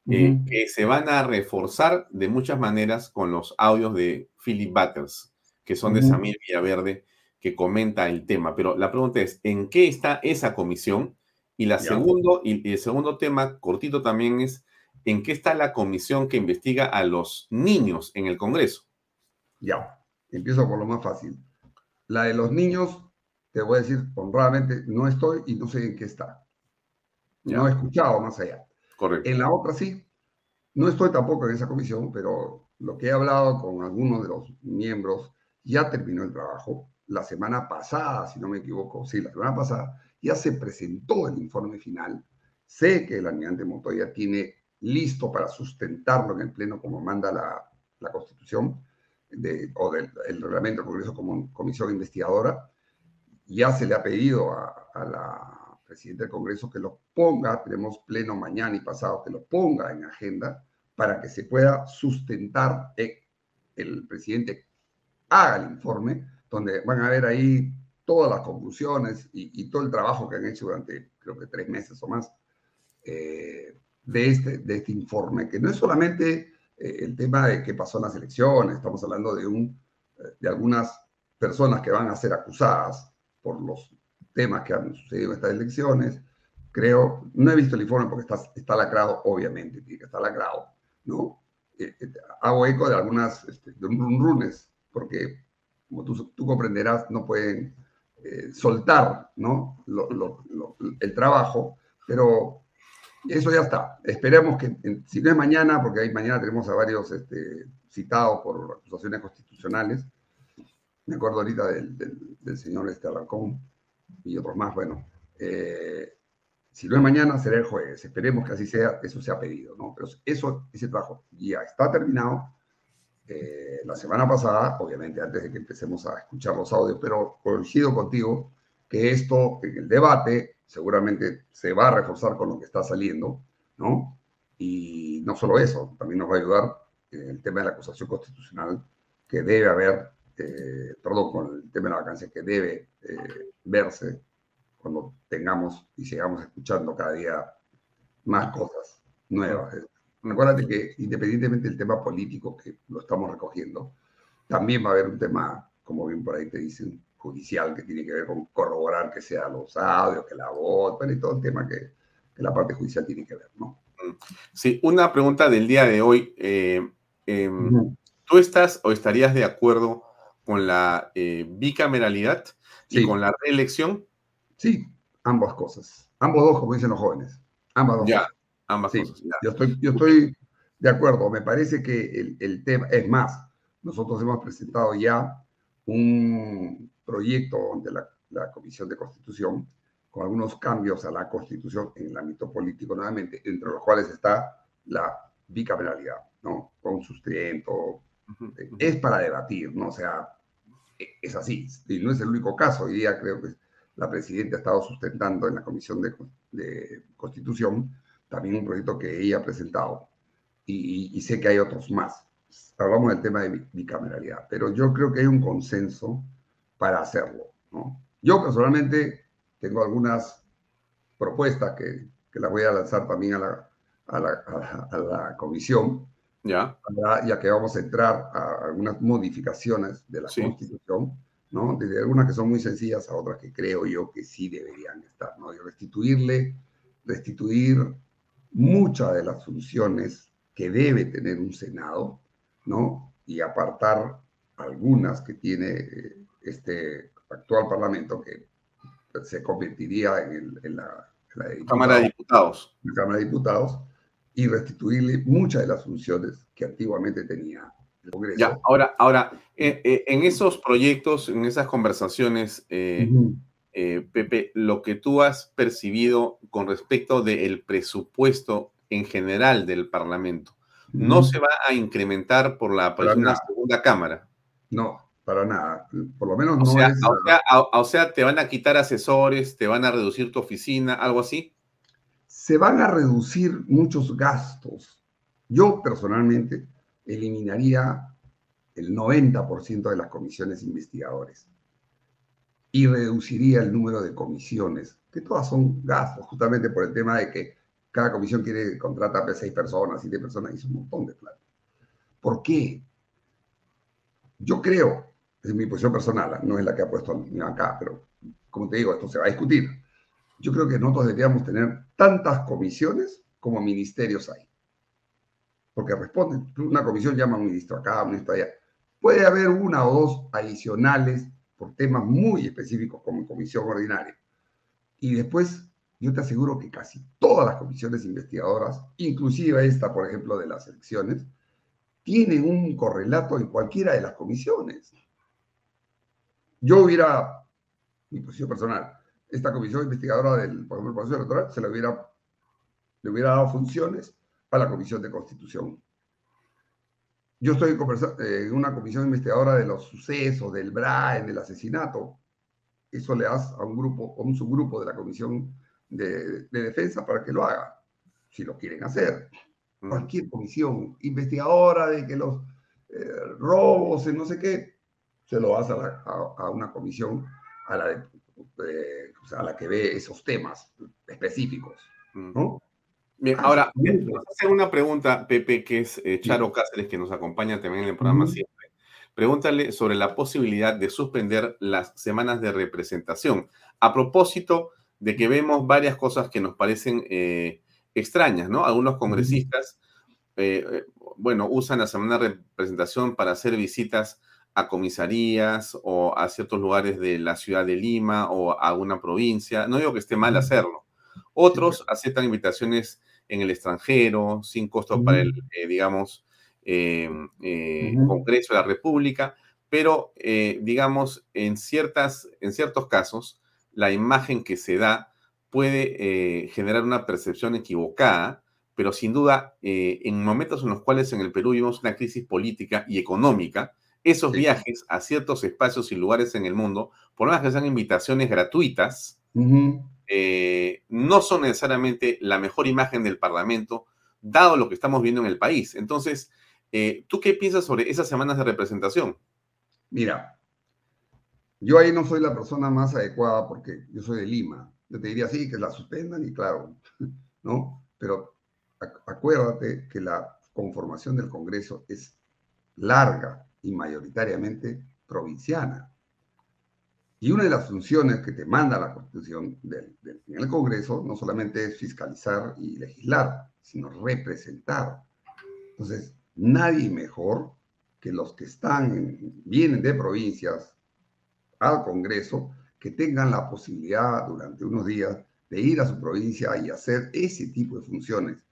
Speaker 1: uh -huh. que se van a reforzar de muchas maneras con los audios de Philip Butters, que son de Samir Villaverde, que comenta el tema. Pero la pregunta es, ¿en qué está esa comisión? Y, la segundo, y, y el segundo tema, cortito también, es en qué está la comisión que investiga a los niños en el Congreso.
Speaker 12: Ya, empiezo por lo más fácil. La de los niños, te voy a decir honradamente, no estoy y no sé en qué está. Ya. No he escuchado más allá.
Speaker 1: Correcto.
Speaker 12: En la otra sí. No estoy tampoco en esa comisión, pero lo que he hablado con algunos de los miembros, ya terminó el trabajo. La semana pasada, si no me equivoco, sí, la semana pasada, ya se presentó el informe final. Sé que el almirante Montoya tiene listo para sustentarlo en el Pleno como manda la, la Constitución o del el reglamento del Congreso como comisión investigadora. Ya se le ha pedido a, a, la presidenta del Congreso que lo ponga, tenemos Pleno mañana y pasado, que lo ponga en agenda para que se pueda sustentar, eh, el presidente haga el informe, donde van a ver ahí todas las conclusiones y, todo el trabajo que han hecho durante creo que tres meses o más. Eh, de este, de este informe, que no es solamente eh, el tema de qué pasó en las elecciones, estamos hablando de, un, eh, de algunas personas que van a ser acusadas por los temas que han sucedido en estas elecciones. Creo, no he visto el informe porque está, está lacrado, obviamente, estar lacrado, ¿no? Eh, hago eco de algunas, este, de un runes, porque como tú, tú, comprenderás, no pueden eh, soltar, ¿no? El trabajo, pero eso ya está. Esperemos que, si no es mañana, porque ahí mañana tenemos a varios este, citados por acusaciones constitucionales. Me acuerdo ahorita del, del, del señor este Alarcón y otros más. Bueno, eh, si no es mañana, será el jueves. Esperemos que así sea, eso se ha pedido, ¿no? Pero eso, ese trabajo ya está terminado. Eh, la semana pasada, obviamente, antes de que empecemos a escuchar los audios, pero coincido contigo que esto en el debate seguramente se va a reforzar con lo que está saliendo, ¿no? Y no solo eso, también nos va a ayudar en el tema de la acusación constitucional que debe haber, eh, perdón, con el tema de la vacancia que debe eh, verse cuando tengamos y sigamos escuchando cada día más cosas nuevas. Recuérdate que independientemente del tema político que lo estamos recogiendo, también va a haber un tema, como bien por ahí te dicen, judicial que tiene que ver con corroborar que sean los audios, que la voz, y todo el tema que, que, la parte judicial tiene que ver, ¿no?
Speaker 1: Sí, una pregunta del día de hoy. Eh, -huh. ¿Tú estás o estarías de acuerdo con la eh, bicameralidad y sí. con la reelección?
Speaker 12: Sí, ambas cosas. Ambos dos, como dicen los jóvenes. Ambas dos.
Speaker 1: Ya, ambas
Speaker 12: sí,
Speaker 1: cosas.
Speaker 12: Yo, estoy, yo estoy de acuerdo. Me parece que el, el tema, es más, nosotros hemos presentado ya un proyecto de la, la, Comisión de Constitución con algunos cambios a la Constitución en el ámbito político nuevamente, entre los cuales está la bicameralidad, ¿no? Con sustento. Uh -huh. Es para debatir, ¿no? O sea, e, es así. Y no es el único caso. Hoy día creo que la presidenta ha estado sustentando en la Comisión de, de Constitución también un proyecto que ella ha presentado. Y, y, y sé que hay otros más. Hablamos del tema de bicameralidad, pero yo creo que hay un consenso para hacerlo. ¿no? Yo personalmente tengo algunas propuestas que que las voy a lanzar también a la, a la, a- a la comisión,
Speaker 1: Ya.
Speaker 12: para- ya que vamos a entrar a algunas modificaciones de la
Speaker 1: Sí.
Speaker 12: Constitución, ¿no? Desde algunas que son muy sencillas a otras que creo yo que sí deberían estar, ¿no? Y restituirle, restituir muchas de las funciones que debe tener un Senado, ¿no? Y apartar algunas que tiene eh, este actual Parlamento que se convertiría en, el- en la, en la de
Speaker 1: Cámara de Diputados.
Speaker 12: la Cámara de Diputados y restituirle muchas de las funciones que antiguamente tenía el Congreso.
Speaker 1: Ya, ahora, ahora eh, eh, en esos proyectos, en esas conversaciones, eh, eh, Pepe, lo que tú has percibido con respecto del presupuesto en general del Parlamento, ¿no se va a incrementar por la una
Speaker 12: nada.
Speaker 1: segunda Cámara?
Speaker 12: No, para nada. Por lo menos
Speaker 1: O
Speaker 12: no
Speaker 1: sea,
Speaker 12: es...
Speaker 1: o, sea, o sea, te van a quitar asesores, te van a reducir tu oficina, algo así.
Speaker 12: Se van a reducir muchos gastos. Yo personalmente eliminaría el 90% de las comisiones investigadores y reduciría el número de comisiones, que todas son gastos, justamente por el tema de que cada comisión quiere contratar a seis personas, siete personas, y es un montón de plata. ¿Por qué? Yo creo, es mi posición personal, no es la que ha puesto acá, pero como te digo, esto se va a discutir. Yo creo que nosotros deberíamos tener tantas comisiones como ministerios hay. Porque responden, una comisión llama a un ministro acá, a un ministro allá. Puede haber una o dos adicionales por temas muy específicos como comisión ordinaria. Y después, yo te aseguro que casi todas las comisiones investigadoras, inclusive esta, por ejemplo, de las elecciones, tienen un correlato en cualquiera de las comisiones. Yo hubiera, mi posición personal, esta comisión investigadora del, por ejemplo, el proceso electoral, se le hubiera, le hubiera dado funciones a la comisión de constitución. Yo estoy conversa- eh, en una comisión investigadora de los sucesos, del BRAEN, del asesinato. Eso le das a un grupo, a un subgrupo de la comisión de, de defensa para que lo haga, si lo quieren hacer. Cualquier comisión investigadora de que los eh, robos, en no sé qué, se lo das a, la- a- a una comisión a la, de- sea, a la que ve esos temas específicos. ¿no?
Speaker 1: Bien,
Speaker 12: Ah,
Speaker 1: ahora,
Speaker 12: sí.
Speaker 1: nos hace una pregunta, Pepe, que es eh, Charo Cáceres, que nos acompaña también en el programa siempre. Pregúntale sobre la posibilidad de suspender las semanas de representación. A propósito de que vemos varias cosas que nos parecen eh, extrañas, ¿no? Algunos congresistas, eh, eh, bueno, usan la semana de representación para hacer visitas a comisarías o a ciertos lugares de la ciudad de Lima o a una provincia. No digo que esté mal hacerlo. Otros aceptan invitaciones en el extranjero, sin costo para el, eh, digamos, eh, eh,
Speaker 12: Ujú.
Speaker 1: Congreso de la República, pero, eh, digamos, en, ciertas, en ciertos casos, la imagen que se da puede eh, generar una percepción equivocada, pero sin duda, eh, en momentos en los cuales en el Perú vivimos una crisis política y económica, esos viajes a ciertos espacios y lugares en el mundo, por más que sean invitaciones gratuitas,
Speaker 12: Ujú.
Speaker 1: Eh, no son necesariamente la mejor imagen del Parlamento, dado lo que estamos viendo en el país. Entonces, eh, ¿tú qué piensas sobre esas semanas de representación?
Speaker 12: Mira, yo ahí no soy la persona más adecuada porque yo soy de Lima. Yo te diría sí, que la suspendan y claro, ¿no? Pero ac- acuérdate que la conformación del Congreso es larga y mayoritariamente provinciana. Y una de las funciones que te manda la Constitución del, del- en el Congreso no solamente es fiscalizar y legislar, sino representar. Entonces, nadie mejor que los que están, en- vienen de provincias al Congreso, que tengan la posibilidad durante unos días de ir a su provincia y hacer ese tipo de funciones.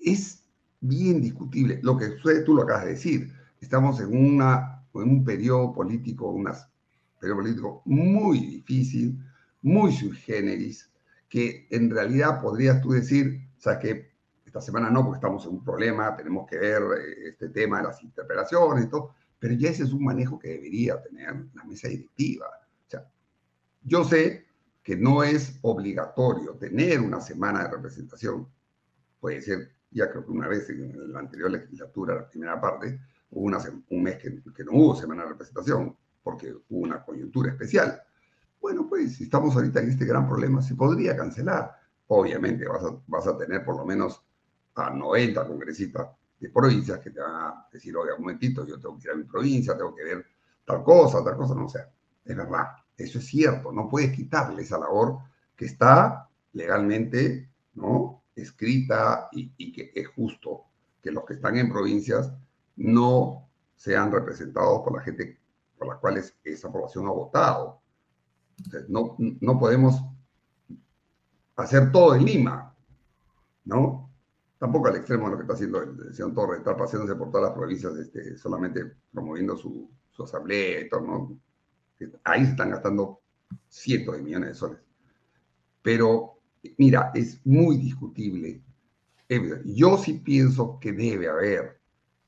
Speaker 12: Es bien discutible. Lo que tú lo acabas de decir, estamos en, una, en un periodo político, un periodo político muy difícil, muy sui generis, que en realidad podrías tú decir, o sea, que esta semana no, porque estamos en un problema, tenemos que ver eh, este tema de las interpelaciones y todo, pero ya ese es un manejo que debería tener la mesa directiva. O sea, yo sé que no es obligatorio tener una semana de representación. Puede ser, ya creo que una vez en la anterior legislatura, la primera parte, hubo una, un mes que, que no hubo semana de representación porque hubo una coyuntura especial. Bueno, pues si estamos ahorita en este gran problema, se podría cancelar, obviamente vas a, vas a tener por lo menos a 90 congresistas de provincias que te van a decir, oiga, un momentito, yo tengo que ir a mi provincia, tengo que ver tal cosa, tal cosa, no sé. Es verdad, eso es cierto, no puedes quitarle esa labor que está legalmente, ¿no? Escrita y, y que es justo que los que están en provincias no sean representados por la gente por la cual esa población ha votado. no, no podemos hacer todo en Lima, ¿no? Tampoco al extremo de lo que está haciendo el, señor Torres, estar paseándose por todas las provincias este, solamente promoviendo su, su asamblea y todo, ¿no? Ahí se están gastando cientos de millones de soles. Pero, mira, es muy discutible. Yo sí pienso que debe haber,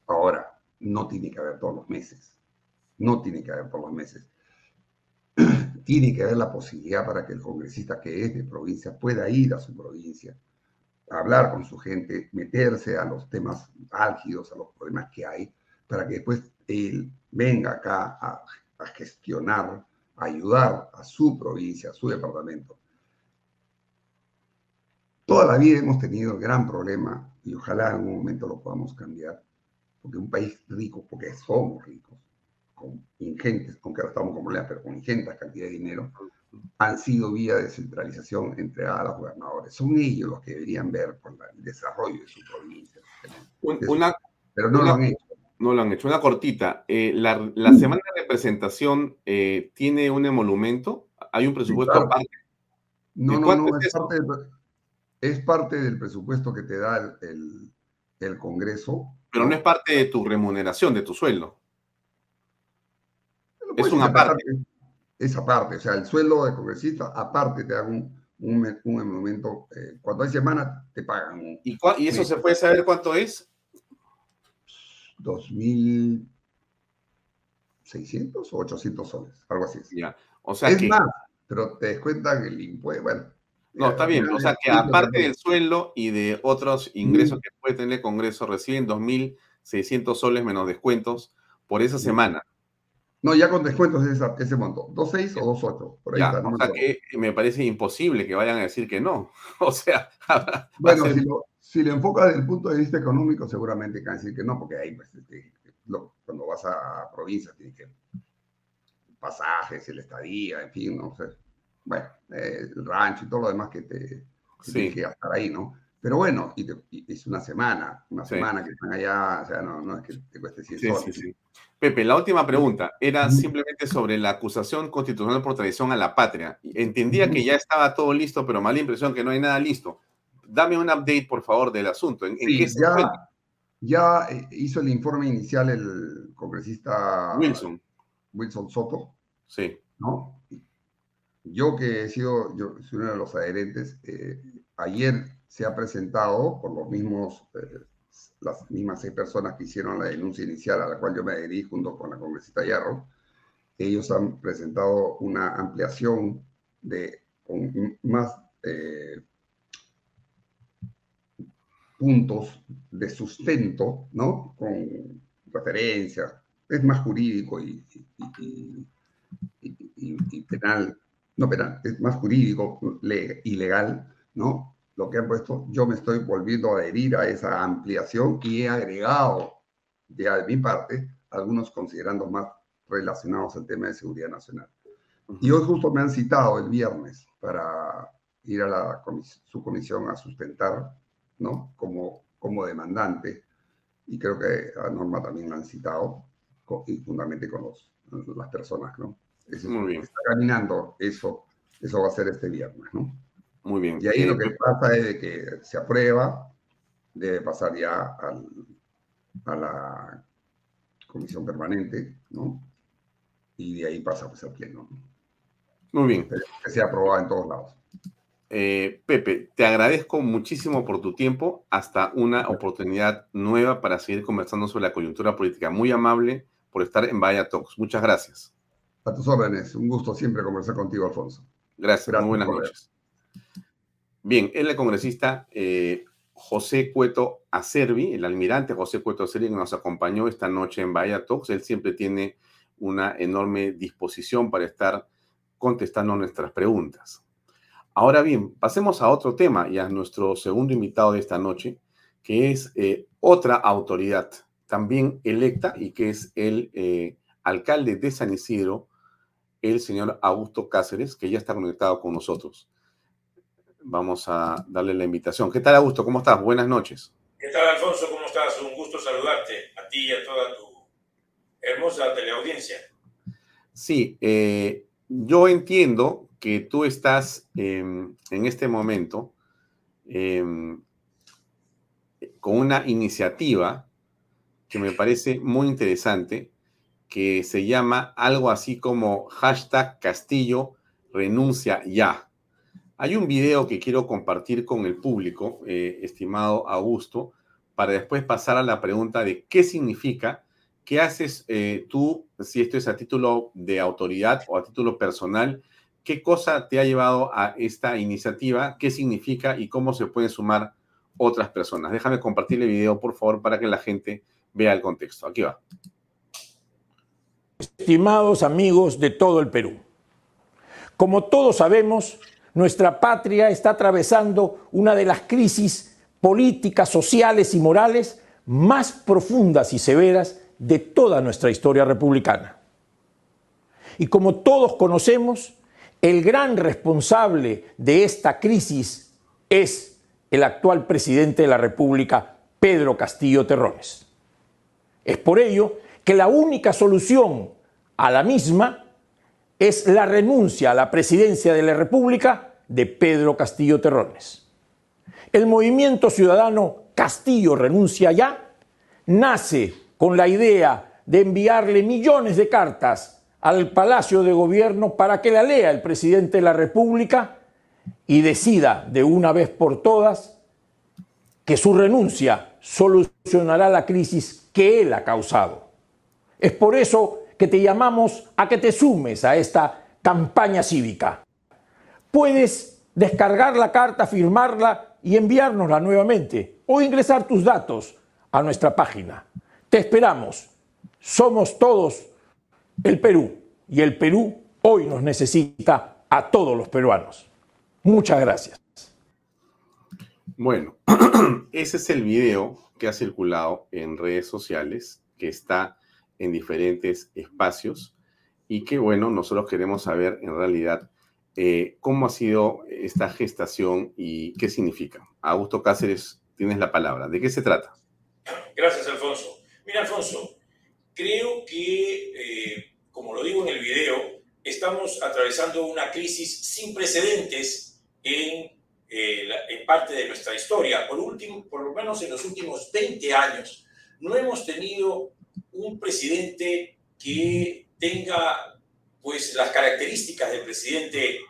Speaker 12: ahora, no tiene que haber todos los meses, no tiene que haber todos los meses. tiene que haber la posibilidad para que el congresista que es de provincia pueda ir a su provincia, hablar con su gente, meterse a los temas álgidos, a los problemas que hay, para que después él venga acá a, a gestionar, a ayudar a su provincia, a su departamento. Toda la vida hemos tenido el gran problema, y ojalá en algún momento lo podamos cambiar, porque un país rico, porque somos ricos, con ingentes, aunque ahora estamos como lea, pero con ingentes cantidad de dinero, han sido vía de centralización entregadas a los gobernadores. Son ellos los que deberían ver por el desarrollo de su provincia.
Speaker 1: Una,
Speaker 12: pero no lo han hecho.
Speaker 1: No lo han hecho. Una cortita. Eh, la, la, semana de presentación eh, tiene un emolumento. ¿Hay un presupuesto
Speaker 12: claro.
Speaker 1: aparte?
Speaker 12: No, no, no. Es, es, parte del, es, parte del, presupuesto que te da el, el, el Congreso.
Speaker 1: Pero no es parte de tu remuneración, de tu sueldo. Es una parte.
Speaker 12: Esa parte, o sea, el sueldo de congresista, aparte te dan un, un, un emolumento. Eh, cuando hay semana, te pagan. Un,
Speaker 1: ¿Y, ¿Y, eso se puede saber cuánto es?
Speaker 12: 2.600 o 800 soles, algo así.
Speaker 1: Ya, o sea
Speaker 12: es
Speaker 1: que...
Speaker 12: más, pero te descuentan el impuesto. Bueno,
Speaker 1: no, está bien. O sea que aparte del sueldo y de otros ingresos que puede tener el Congreso, reciben 2.600 soles menos descuentos por esa semana.
Speaker 12: No, ya con descuentos ese, ese monto. ¿2.6 o 2.8? Por ahí
Speaker 1: ya,
Speaker 12: está, no
Speaker 1: o sea que me parece imposible que vayan a decir que no. O sea,
Speaker 12: bueno, ser... si, lo, si lo enfocas desde el punto de vista económico, seguramente van a decir que no, porque ahí, pues, este, lo, cuando vas a provincia, tienes que pasajes, el estadía, en fin, no sé. Bueno, eh, el rancho y todo lo demás que te que
Speaker 1: sí.
Speaker 12: tienes que gastar ahí, ¿no? Pero bueno, y, te, y es una semana, una sí. semana que están allá, o sea, no, no es que te cueste 100
Speaker 1: sí,
Speaker 12: soles.
Speaker 1: Sí, Pepe, la última pregunta era simplemente sobre la acusación constitucional por traición a la patria. Entendía que ya estaba todo listo, pero mala impresión que no hay nada listo. Dame un update, por favor, del asunto. ¿En, en qué se
Speaker 12: ya, ya eh, hizo el informe inicial el congresista
Speaker 1: Wilson.
Speaker 12: Wilson Soto.
Speaker 1: Sí.
Speaker 12: ¿no? Yo que he sido, yo soy uno de los adherentes, eh, ayer se ha presentado por los mismos, eh, las mismas seis personas que hicieron la denuncia inicial a la cual yo me adherí junto con la congresista Yarro. Ellos han presentado una ampliación de con más eh, puntos de sustento, ¿no? Con referencia, es más jurídico y penal, no penal, es más jurídico y legal, ¿no? Lo que han puesto, yo me estoy volviendo a adherir a esa ampliación y he agregado ya de mi parte algunos considerando más relacionados al tema de seguridad nacional. Y hoy justo me han citado el viernes para ir a la su comisión a sustentar, ¿no? Como, como demandante, y creo que a Norma también la han citado, con, y fundamentalmente con los, las personas, ¿no? Eso,
Speaker 1: Muy bien.
Speaker 12: Está caminando, eso, eso va a ser este viernes, ¿no?
Speaker 1: Muy bien.
Speaker 12: Y ahí lo que pasa es de que se aprueba, debe pasar ya al, a la comisión permanente, ¿no? Y de ahí pasa pues al pleno.
Speaker 1: Muy bien.
Speaker 12: Que sea aprobado en todos lados.
Speaker 1: Eh, Pepe, te agradezco muchísimo por tu tiempo. Hasta una oportunidad nueva para seguir conversando sobre la coyuntura política. Muy amable por estar en Vaya Talks. Muchas gracias.
Speaker 12: A tus órdenes. Un gusto siempre conversar contigo, Alfonso.
Speaker 1: Gracias. gracias Muy buenas noches. Bien, el congresista eh, José Cueto Acervi, el almirante José Cueto Acervi, que nos acompañó esta noche en Bahía Talks. Él siempre tiene una enorme disposición para estar contestando nuestras preguntas. Ahora bien, pasemos a otro tema y a nuestro segundo invitado de esta noche, que es eh, otra autoridad también electa y que es el eh, alcalde de San Isidro, el señor Augusto Cáceres, que ya está conectado con nosotros. Vamos a darle la invitación. ¿Qué tal, Augusto? ¿Cómo estás? Buenas noches.
Speaker 13: ¿Qué tal, Alfonso? ¿Cómo estás? Un gusto saludarte a ti y a toda tu hermosa teleaudiencia.
Speaker 1: Sí, eh, yo entiendo que tú estás em, en este momento em, con una iniciativa que me parece muy interesante, que se llama algo así como hashtag Castillo renuncia ya. Hay un video que quiero compartir con el público, eh, estimado Augusto, para después pasar a la pregunta de qué significa, qué haces eh, tú, si esto es a título de autoridad o a título personal, qué cosa te ha llevado a esta iniciativa, qué significa y cómo se pueden sumar otras personas. Déjame compartir el video, por favor, para que la gente vea el contexto. Aquí va.
Speaker 14: Estimados amigos de todo el Perú, como todos sabemos, nuestra patria está atravesando una de las crisis políticas, sociales y morales más profundas y severas de toda nuestra historia republicana. Y como todos conocemos, el gran responsable de esta crisis es el actual presidente de la República, Pedro Castillo Terrones. Es por ello que la única solución a la misma es la renuncia a la presidencia de la República de Pedro Castillo Terrones. El movimiento ciudadano Castillo renuncia ya nace con la idea de enviarle millones de cartas al Palacio de Gobierno para que la lea el presidente de la República y decida de una vez por todas que su renuncia solucionará la crisis que él ha causado. Es por eso que te llamamos a que te sumes a esta campaña cívica. Puedes descargar la carta, firmarla y enviárnosla nuevamente o ingresar tus datos a nuestra página. Te esperamos. Somos todos el Perú y el Perú hoy nos necesita a todos los peruanos. Muchas gracias.
Speaker 1: Bueno, ese es el video que ha circulado en redes sociales, que está en diferentes espacios y que, bueno, nosotros queremos saber en realidad eh, cómo ha sido esta gestación y qué significa. Augusto Cáceres, tienes la palabra. ¿De qué se trata?
Speaker 13: Gracias, Alfonso. Mira, Alfonso, creo que, eh, como lo digo en el video, estamos atravesando una crisis sin precedentes en, eh, en parte de nuestra historia. Por, último, por lo menos en los últimos 20 años, no hemos tenido un presidente que tenga pues las características del presidente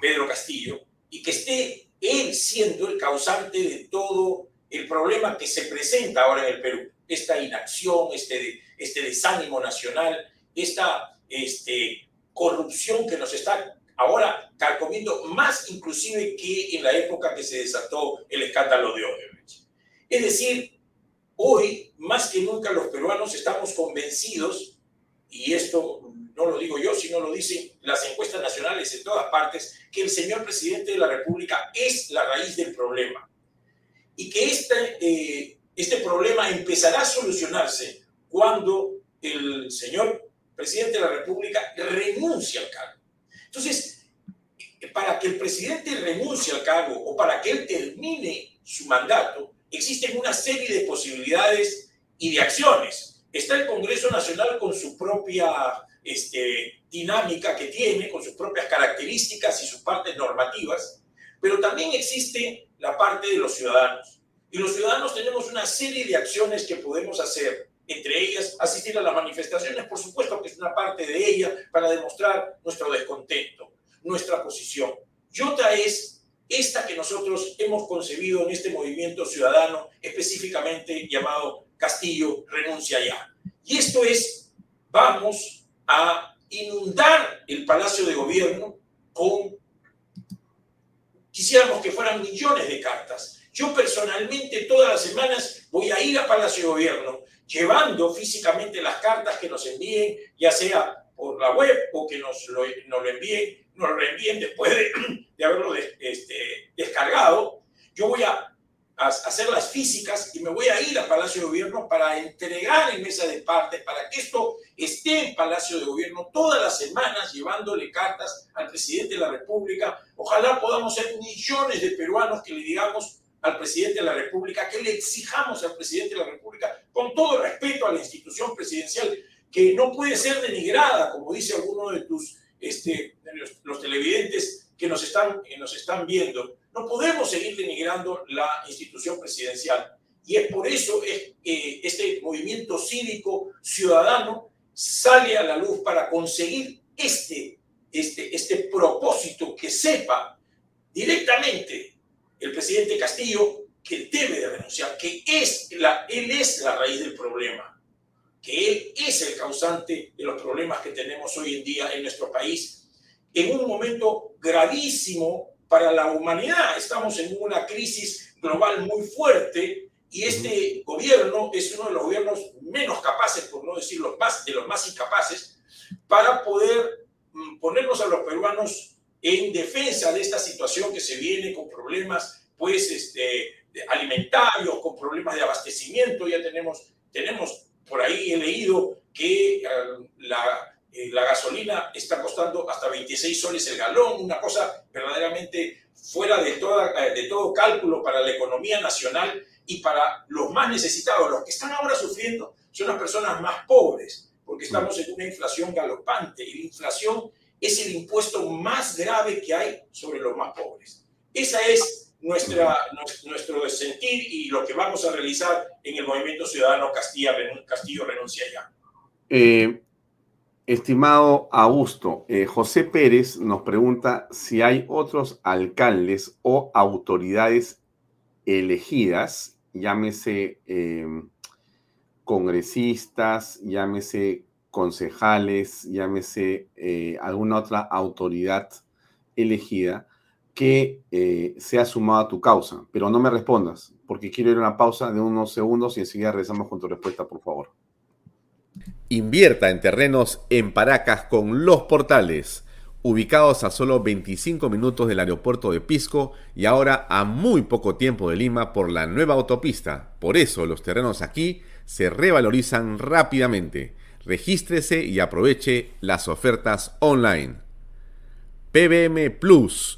Speaker 13: Pedro Castillo y que esté él siendo el causante de todo el problema que se presenta ahora en el Perú esta inacción, este, este desánimo nacional, esta este, corrupción que nos está ahora carcomiendo más inclusive que en la época que se desató el escándalo de Odebrecht. Es decir, hoy más que nunca los peruanos estamos convencidos, y esto no lo digo yo, sino lo dicen las encuestas nacionales en todas partes, que el señor presidente de la República es la raíz del problema. Y que este, este problema empezará a solucionarse cuando el señor presidente de la República renuncie al cargo. Entonces, para que el presidente renuncie al cargo o para que él termine su mandato, existen una serie de posibilidades y de acciones. Está el Congreso Nacional con su propia este, dinámica que tiene, con sus propias características y sus partes normativas, pero también existe la parte de los ciudadanos. Y los ciudadanos tenemos una serie de acciones que podemos hacer, entre ellas asistir a las manifestaciones, por supuesto que es una parte de ella para demostrar nuestro descontento, nuestra posición. Y otra es esta que nosotros hemos concebido en este movimiento ciudadano, específicamente llamado Castillo Renuncia Ya. Y esto es, vamos a inundar el Palacio de Gobierno con, quisiéramos que fueran millones de cartas, yo personalmente todas las semanas voy a ir a Palacio de Gobierno llevando físicamente las cartas que nos envíen, ya sea por la web o que nos lo, lo envíen, nos lo envíen después de, de haberlo este, descargado, yo voy a, hacer las físicas y me voy a ir a Palacio de Gobierno para entregar en mesa de parte, para que esto esté en Palacio de Gobierno todas las semanas llevándole cartas al presidente de la República. Ojalá podamos ser millones de peruanos que le digamos al presidente de la República, que le exijamos al presidente de la República, con todo respeto a la institución presidencial, que no puede ser denigrada, como dice alguno de tus este, los, televidentes que nos, están, que nos están viendo. No podemos seguir denigrando la institución presidencial. Y es por eso es que este movimiento cívico ciudadano sale a la luz para conseguir este, este, este propósito que sepa directamente el presidente Castillo que debe de renunciar, que es la, él es la raíz del problema que él es el causante de los problemas que tenemos hoy en día en nuestro país, en un momento gravísimo para la humanidad. Estamos en una crisis global muy fuerte y este gobierno es uno de los gobiernos menos capaces, por no decir los más, de los más incapaces, para poder mm, ponernos a los peruanos en defensa de esta situación que se viene con problemas pues este, alimentarios, con problemas de abastecimiento. Ya tenemos, tenemos por ahí he leído que eh, la, eh, la, gasolina está costando hasta 26 soles el galón, una cosa verdaderamente fuera de, toda, eh, de todo cálculo para la economía nacional y para los más necesitados. Los que están ahora sufriendo son las personas más pobres, porque estamos en una inflación galopante y la inflación es el impuesto más grave que hay sobre los más pobres. Esa es nuestra, nuestro sentir y lo que vamos a realizar en el Movimiento Ciudadano Castilla, Castillo Renuncia Ya.
Speaker 15: Eh, estimado Augusto, eh, José Pérez nos pregunta si hay otros alcaldes o autoridades elegidas, llámese em, congresistas, llámese concejales, llámese eh, alguna otra autoridad elegida, que eh, se ha sumado a tu causa, pero no me respondas, porque quiero ir a una pausa de unos segundos y enseguida regresamos con tu respuesta, por favor.
Speaker 1: Invierta en terrenos en Paracas con Los Portales, ubicados a solo 25 minutos del aeropuerto de Pisco y ahora a muy poco tiempo de Lima por la nueva autopista. Por eso los terrenos aquí se revalorizan rápidamente. Regístrese y aproveche las ofertas online. PBM Plus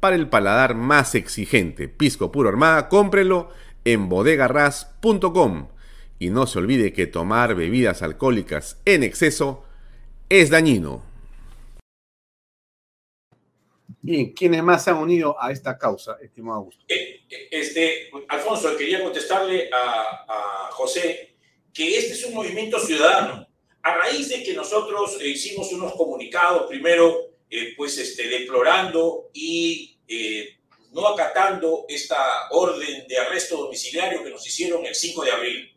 Speaker 1: para el paladar más exigente. Pisco Puro Armada, cómprelo en bodegarras.com. Y no se olvide que tomar bebidas alcohólicas en exceso es dañino.
Speaker 15: Bien, ¿quiénes más se han unido a esta causa, estimado Augusto?
Speaker 13: Eh, eh, este, Alfonso, quería contestarle a, a, José que este es un movimiento ciudadano. A raíz de que nosotros hicimos unos comunicados, primero eh, pues este, deplorando y eh, no acatando esta orden de arresto domiciliario que nos hicieron el 5 de abril.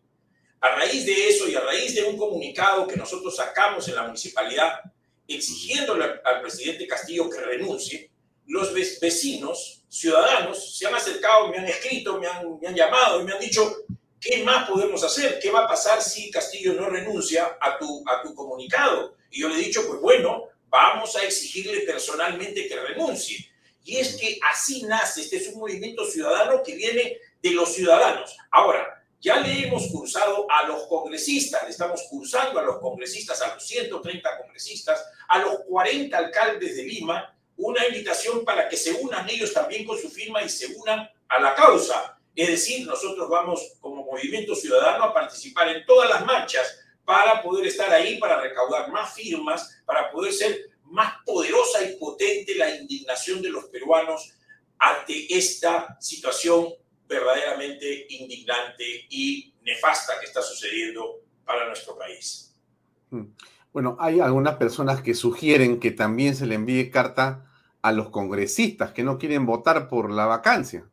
Speaker 13: A raíz de eso y a raíz de un comunicado que nosotros sacamos en la municipalidad exigiéndole al presidente Castillo que renuncie, los vecinos, ciudadanos, se han acercado, me han escrito, me han, me han llamado y me han dicho, ¿qué más podemos hacer? ¿Qué va a pasar si Castillo no renuncia a tu, a tu comunicado? Y yo le he dicho, pues bueno, vamos a exigirle personalmente que renuncie. Y es que así nace, este es un movimiento ciudadano que viene de los ciudadanos. Ahora, ya le hemos cursado a los congresistas, le estamos cursando a los congresistas, a los 130 congresistas, a los 40 alcaldes de Lima, una invitación para que se unan ellos también con su firma y se unan a la causa. Es decir, nosotros vamos como movimiento ciudadano a participar en todas las marchas para poder estar ahí, para recaudar más firmas, para poder ser más poderosa y potente la indignación de los peruanos ante esta situación verdaderamente indignante y nefasta que está sucediendo para nuestro país.
Speaker 1: Mm. Bueno, hay algunas personas que sugieren que también se le envíe carta a los congresistas que no quieren votar por la vacancia.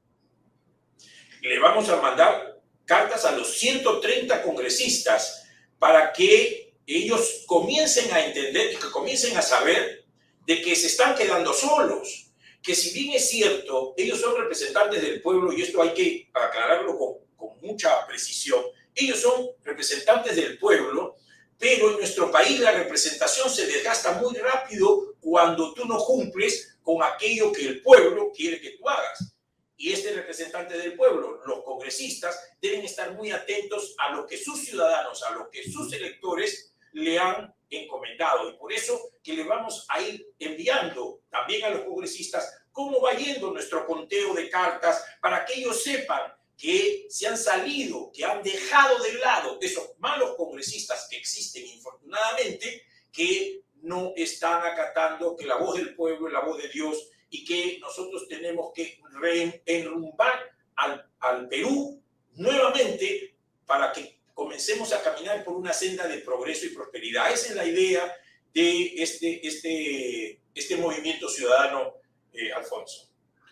Speaker 13: Le vamos a mandar cartas a los 130 congresistas para que ellos comiencen a entender y que comiencen a saber de que se están quedando solos, que si bien es cierto, ellos son representantes del pueblo, y esto hay que aclararlo con, con mucha precisión, ellos son representantes del pueblo, pero en nuestro país la representación se desgasta muy rápido cuando tú no cumples con aquello que el pueblo quiere que tú hagas. Y este representante del pueblo, los congresistas, deben estar muy atentos a lo que sus ciudadanos, a lo que sus electores le han encomendado. Y por eso que le vamos a ir enviando también a los congresistas cómo va yendo nuestro conteo de cartas para que ellos sepan que se han salido, que han dejado de lado esos malos congresistas que existen infortunadamente, que no están acatando que la voz del pueblo la voz de Dios y que nosotros tenemos que enrumbar al, al Perú nuevamente para que comencemos a caminar por una senda de progreso y prosperidad. Esa es la idea de este, este, este movimiento ciudadano, eh, Alfonso.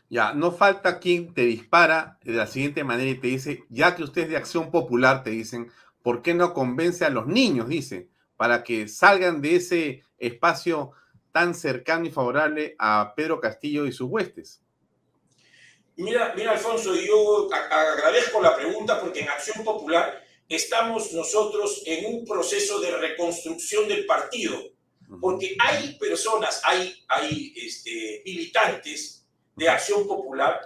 Speaker 1: Ya, no falta quien te dispara de la siguiente manera y te dice, ya que usted es de acción popular, te dicen, ¿por qué no convence a los niños, dice, para que salgan de ese espacio tan cercano y favorable a Pedro Castillo y sus huestes?
Speaker 13: Mira, mira, Alfonso, yo agradezco la pregunta porque en Acción Popular estamos nosotros en un proceso de reconstrucción del partido, porque hay personas, hay, hay este, militantes de Acción Popular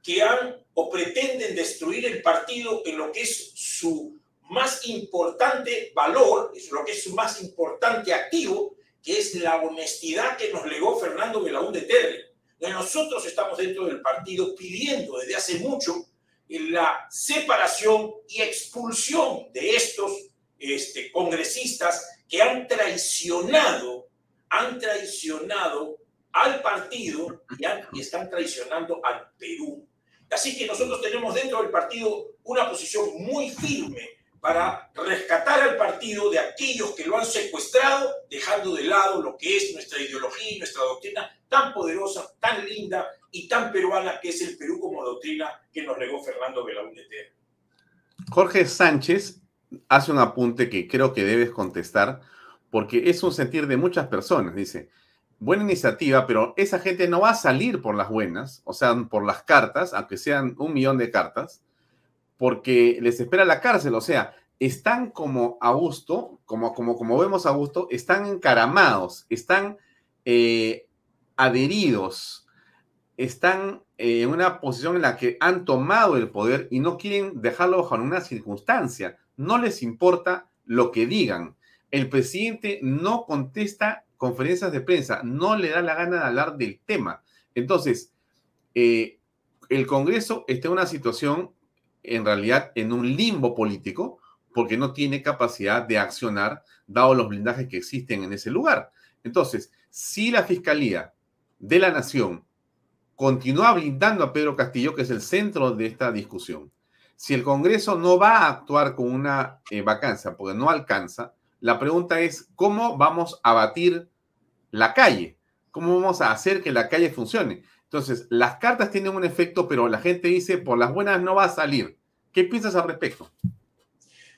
Speaker 13: que han o pretenden destruir el partido en lo que es su más importante valor, es lo que es su más importante activo, que es la honestidad que nos legó Fernando Belaúnde Terry. Nosotros estamos dentro del partido pidiendo desde hace mucho la separación y expulsión de estos este, congresistas que han traicionado, han traicionado al partido y, están traicionando al Perú. Así que nosotros tenemos dentro del partido una posición muy firme para rescatar al partido de aquellos que lo han secuestrado, dejando de lado lo que es nuestra ideología y nuestra doctrina tan poderosa, tan linda y tan peruana que es el Perú como doctrina que nos legó Fernando Belaúnde
Speaker 1: Jorge Sánchez hace un apunte que creo que debes contestar porque es un sentir de muchas personas. Dice, buena iniciativa, pero esa gente no va a salir por las buenas, o sea, por las cartas, aunque sean un millón de cartas, porque les espera la cárcel, o sea, están como a gusto, como, como, como vemos a gusto, están encaramados, están eh, adheridos, están eh, en una posición en la que han tomado el poder y no quieren dejarlo bajo ninguna circunstancia, no les importa lo que digan. El presidente no contesta conferencias de prensa, no le da la gana de hablar del tema. Entonces, eh, el Congreso está en una situación, en realidad, en un limbo político, porque no tiene capacidad de accionar, dado los blindajes que existen en ese lugar. Entonces, si la Fiscalía de la Nación continúa blindando a Pedro Castillo, que es el centro de esta discusión, si el Congreso no va a actuar con una eh, vacancia, porque no alcanza, la pregunta es, ¿cómo vamos a batir la calle. ¿Cómo vamos a hacer que la calle funcione? Entonces, las cartas tienen un efecto, pero la gente dice, por las buenas no va a salir. ¿Qué piensas al respecto?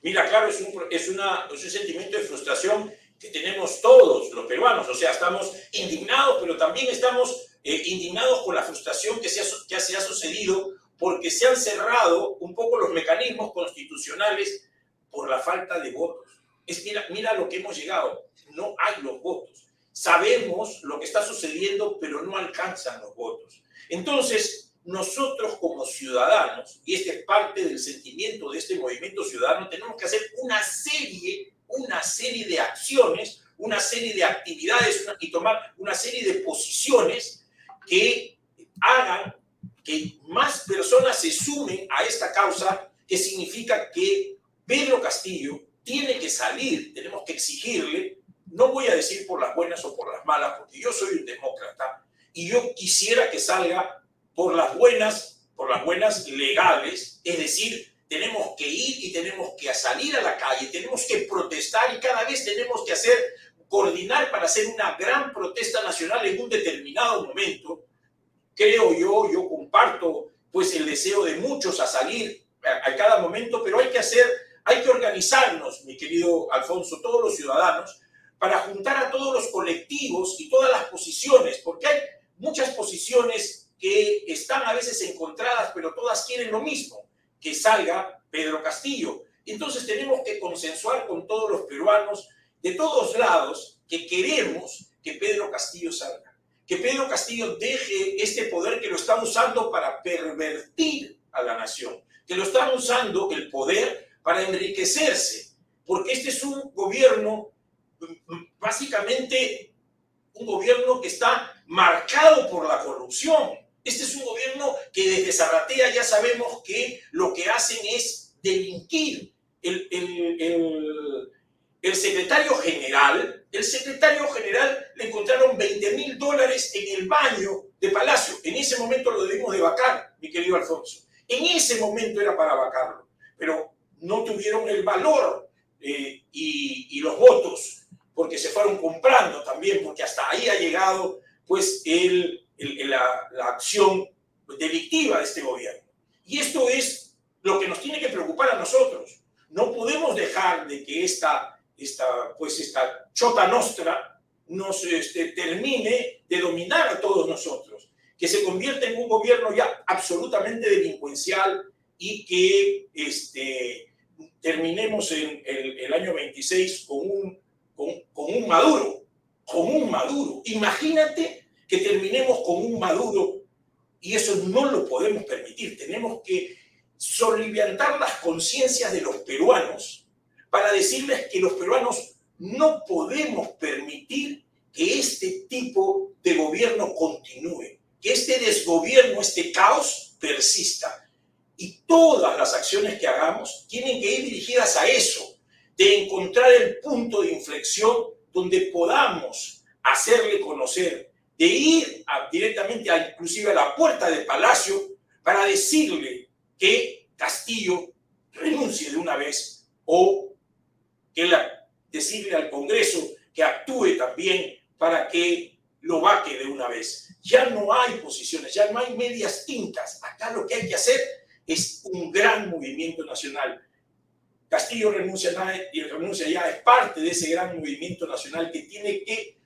Speaker 13: Mira, claro, es un, es una, un sentimiento de frustración que tenemos todos los peruanos. O sea, estamos indignados, pero también estamos eh, indignados con la frustración que se, ha, que se ha sucedido porque se han cerrado un poco los mecanismos constitucionales por la falta de votos. Es, mira, mira lo que hemos llegado. No hay los votos sabemos lo que está sucediendo, pero no alcanzan los votos. Entonces, nosotros como ciudadanos, y este es parte del sentimiento de este movimiento ciudadano, tenemos que hacer una serie, una serie de acciones, una serie de actividades y tomar una serie de posiciones que hagan que más personas se sumen a esta causa, que significa que Pedro Castillo tiene que salir, tenemos que exigirle, no voy a decir por las buenas o por las malas, porque yo soy un demócrata y yo quisiera que salga por las buenas, por las buenas legales, es decir, tenemos que ir y tenemos que salir a la calle, tenemos que protestar y cada vez tenemos que hacer, coordinar para hacer una gran protesta nacional en un determinado momento. Creo yo, yo comparto pues el deseo de muchos a salir a, a cada momento, pero hay que hacer, hay que organizarnos, mi querido Alfonso, todos los ciudadanos, para juntar a todos los colectivos y todas las posiciones, porque hay muchas posiciones que están a veces encontradas, pero todas quieren lo mismo que salga Pedro Castillo. Entonces tenemos que consensuar con todos los peruanos de todos lados que queremos que Pedro Castillo salga, que Pedro Castillo deje este poder que lo está usando para pervertir a la nación, que lo están usando el poder para enriquecerse, porque este es un gobierno básicamente un gobierno que está marcado por la corrupción, este es un gobierno que desde Zarratea ya sabemos que lo que hacen es delinquir. El, el, secretario general, el secretario general le encontraron 20 mil dólares en el baño de Palacio. En ese momento lo debimos de vacar, mi querido Alfonso. En ese momento era para vacarlo, pero no tuvieron el valor eh, y los votos, porque se fueron comprando también, porque hasta ahí ha llegado pues el la, la acción delictiva de este gobierno. Y esto es lo que nos tiene que preocupar a nosotros. No podemos dejar de que esta, esta, pues esta chota nostra nos este, termine de dominar a todos nosotros, que se convierta en un gobierno ya absolutamente delincuencial y que este, terminemos en el, el año 26 con un, con, un Maduro, con un Maduro. Imagínate que terminemos con un Maduro y eso no lo podemos permitir. Tenemos que soliviantar las conciencias de los peruanos para decirles que los peruanos no podemos permitir que este tipo de gobierno continúe, que este desgobierno, este caos persista. Y todas las acciones que hagamos tienen que ir dirigidas a eso, de encontrar el punto de inflexión donde podamos hacerle conocer de ir directamente inclusive a la puerta del palacio para decirle que Castillo renuncie de una vez o que la, decirle al Congreso que actúe también para que lo vaque de una vez. Ya no hay posiciones, ya no hay medias tintas. Acá lo que hay que hacer es un gran movimiento nacional. Castillo renuncia, y renuncia ya, es parte de ese gran movimiento nacional que tiene que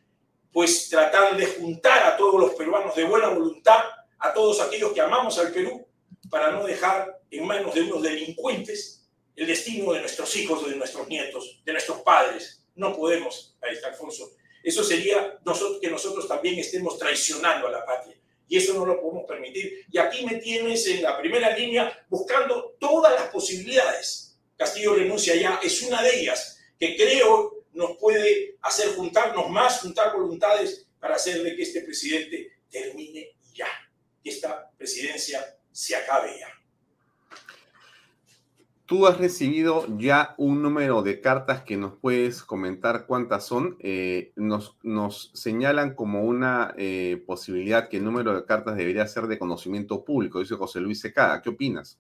Speaker 13: pues tratar de juntar a todos los peruanos de buena voluntad, a todos aquellos que amamos al Perú, para no dejar en manos de unos delincuentes el destino de nuestros hijos, de nuestros nietos, de nuestros padres. No podemos, ahí está Alfonso. Eso sería nosotros, que nosotros también estemos traicionando a la patria. Y eso no lo podemos permitir. Y aquí me tienes en la primera línea buscando todas las posibilidades. Castillo renuncia ya, es una de ellas, que creo nos puede hacer juntarnos más, juntar voluntades para hacer de que este presidente termine ya, que esta presidencia se acabe ya.
Speaker 1: Tú has recibido ya un número de cartas que nos puedes comentar cuántas son. Eh, nos, nos, señalan como una eh, posibilidad que el número de cartas debería ser de conocimiento público, dice José Luis Secada. ¿Qué opinas?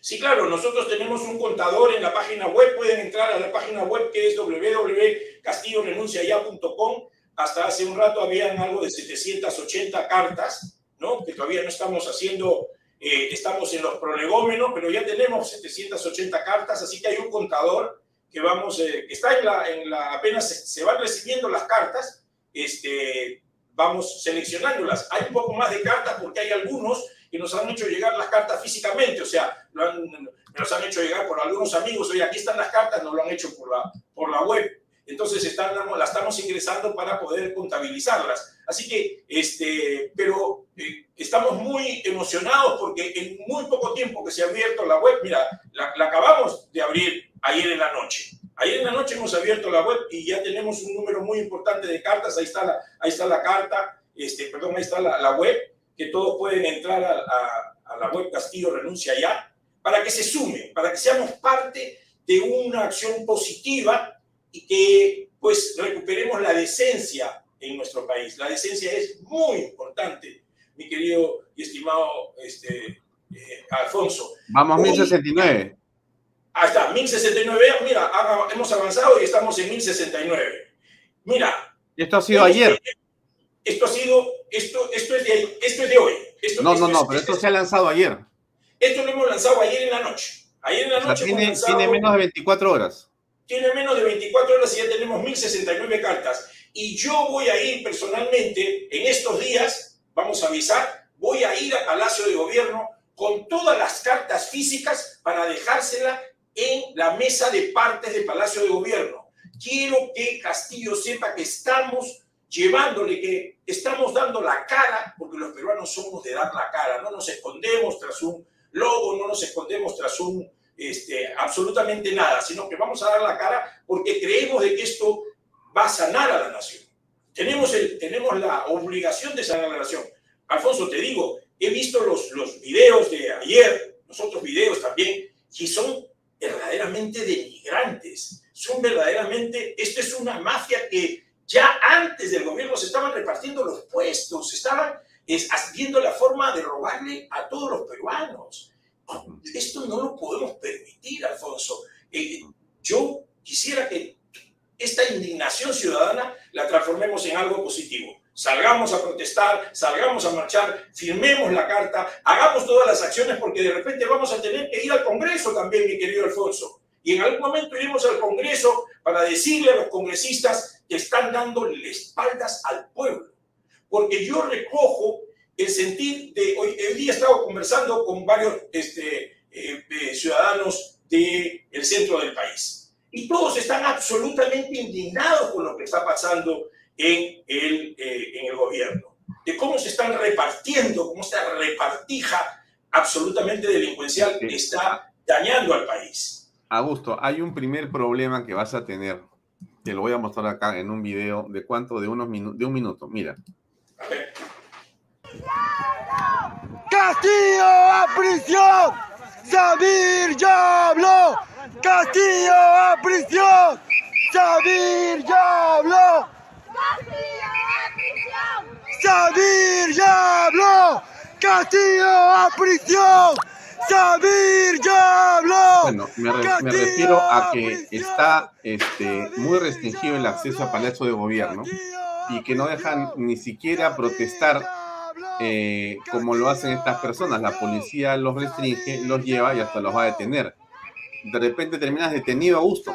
Speaker 13: Sí, claro, nosotros tenemos un contador en la página web, pueden entrar a la página web que es www.castillorenunciaya.com. Hasta hace un rato habían algo de 780 cartas, ¿no? Que todavía no estamos haciendo, eh, estamos en los prolegómenos, pero ya tenemos 780 cartas, así que hay un contador que vamos, eh, que está en la, en la apenas se, se, van recibiendo las cartas, este, vamos seleccionándolas. Hay un poco más de cartas porque hay algunos que nos han hecho llegar las cartas físicamente, o sea, nos han hecho llegar por algunos amigos, oye, aquí están las cartas, nos lo han hecho por la, por la web. Entonces están, las estamos ingresando para poder contabilizarlas. Así que, este, pero eh, estamos muy emocionados porque en muy poco tiempo que se ha abierto la web, mira, la, la acabamos de abrir ayer en la noche. Ayer en la noche hemos abierto la web y ya tenemos un número muy importante de cartas. Ahí está la, ahí está la carta, este, perdón, ahí está la, la web que todos pueden entrar a, a- a la web Castillo Renuncia Ya, para que se sumen, para que seamos parte de una acción positiva y que pues recuperemos la decencia en nuestro país. La decencia es muy importante, mi querido y estimado este, eh, Alfonso.
Speaker 1: Vamos a
Speaker 13: Hoy-
Speaker 1: 1069.
Speaker 13: Ahí está, 1069. Mira, hemos avanzado y estamos en 1069. Mira,
Speaker 1: Esto ha sido ayer.
Speaker 13: esto ha sido, esto, esto, es, de, esto es de hoy. Esto,
Speaker 1: No,
Speaker 13: esto
Speaker 1: no, no,
Speaker 13: es-
Speaker 1: pero esto se ha lanzado ayer.
Speaker 13: esto lo hemos lanzado ayer en la noche. Ayer en la
Speaker 1: O sea,
Speaker 13: noche hemos
Speaker 1: tiene,
Speaker 13: lanzado-
Speaker 1: tiene menos de 24 horas.
Speaker 13: tiene menos de 24 horas y ya tenemos 1069 cartas. Y yo voy a ir personalmente, en estos días, vamos a avisar, voy a ir a Palacio de Gobierno con todas las cartas físicas para dejársela en la mesa de partes de Palacio de Gobierno. Quiero que Castillo sepa que estamos llevándole, que estamos dando la cara, porque los peruanos somos de dar la cara, no nos escondemos tras un logo, no nos escondemos tras un este, absolutamente nada, sino que vamos a dar la cara porque creemos de que esto va a sanar a la nación. Tenemos, el, tenemos la obligación de sanar a la nación. Alfonso, te digo, he visto los, los videos de ayer, los otros videos también, y son verdaderamente denigrantes. Son verdaderamente, esto es una mafia que ya antes del gobierno se estaban repartiendo los puestos, se estaban es, la forma de robarle a todos los peruanos. Esto no lo podemos permitir, Alfonso. Eh, yo quisiera que esta indignación ciudadana la transformemos en algo positivo. Salgamos a protestar, salgamos a marchar, firmemos la carta, hagamos todas las acciones porque de repente vamos a tener que ir al Congreso también, mi querido Alfonso. Y en algún momento iremos al Congreso para decirle a los congresistas que están dando espaldas al pueblo. Porque yo recojo el sentir de hoy, hoy día he estado conversando con varios este, eh, eh, ciudadanos del centro del país y todos están absolutamente indignados con lo que está pasando en el, eh, en el gobierno, de cómo se están repartiendo, cómo esta repartija absolutamente delincuencial está dañando al país.
Speaker 1: Augusto, hay un primer problema que vas a tener. Te lo voy a mostrar acá en un video de cuánto, de unos minu de un minuto. Mira.
Speaker 11: Castillo a prisión. Sabir ya habló. Castillo a prisión. Sabir ya habló. Sabir ya habló. Castillo a prisión. Sabir ya habló.
Speaker 1: Bueno, me, re me refiero a que está este, muy restringido el acceso a Palacio de Gobierno y que no dejan ni siquiera protestar eh, como lo hacen estas personas. La policía los restringe, los lleva y hasta los va a detener. De repente terminas detenido a gusto.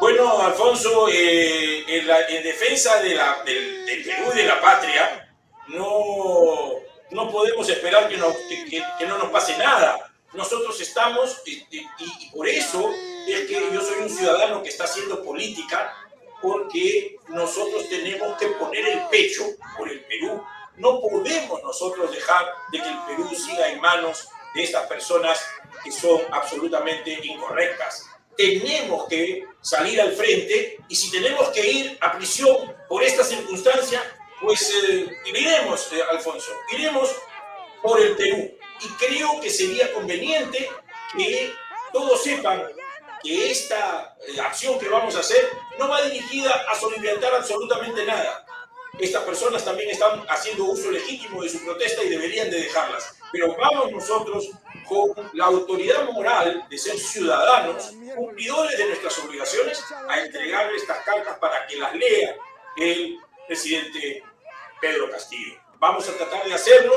Speaker 13: Bueno, Alfonso, eh, en, la, en, defensa de la, del, del, Perú y de la patria, no, no podemos esperar que, no, que, que, no nos pase nada. Nosotros estamos, y, y, y por eso es que yo soy un ciudadano que está haciendo política, porque nosotros tenemos que poner el pecho por el Perú. No podemos nosotros dejar de que el Perú siga en manos de estas personas que son absolutamente incorrectas. Tenemos que salir al frente y si tenemos que ir a prisión por esta circunstancia, pues eh, iremos, eh, Alfonso, iremos por el Perú. Y creo que sería conveniente que todos sepan que esta eh, acción que vamos a hacer no va dirigida a soliviantar absolutamente nada. Estas personas también están haciendo uso legítimo de su protesta y deberían de dejarlas. Pero vamos nosotros con la autoridad moral de ser ciudadanos, cumplidores de nuestras obligaciones, a entregarle estas cartas para que las lea el presidente Pedro Castillo. Vamos a tratar de hacerlo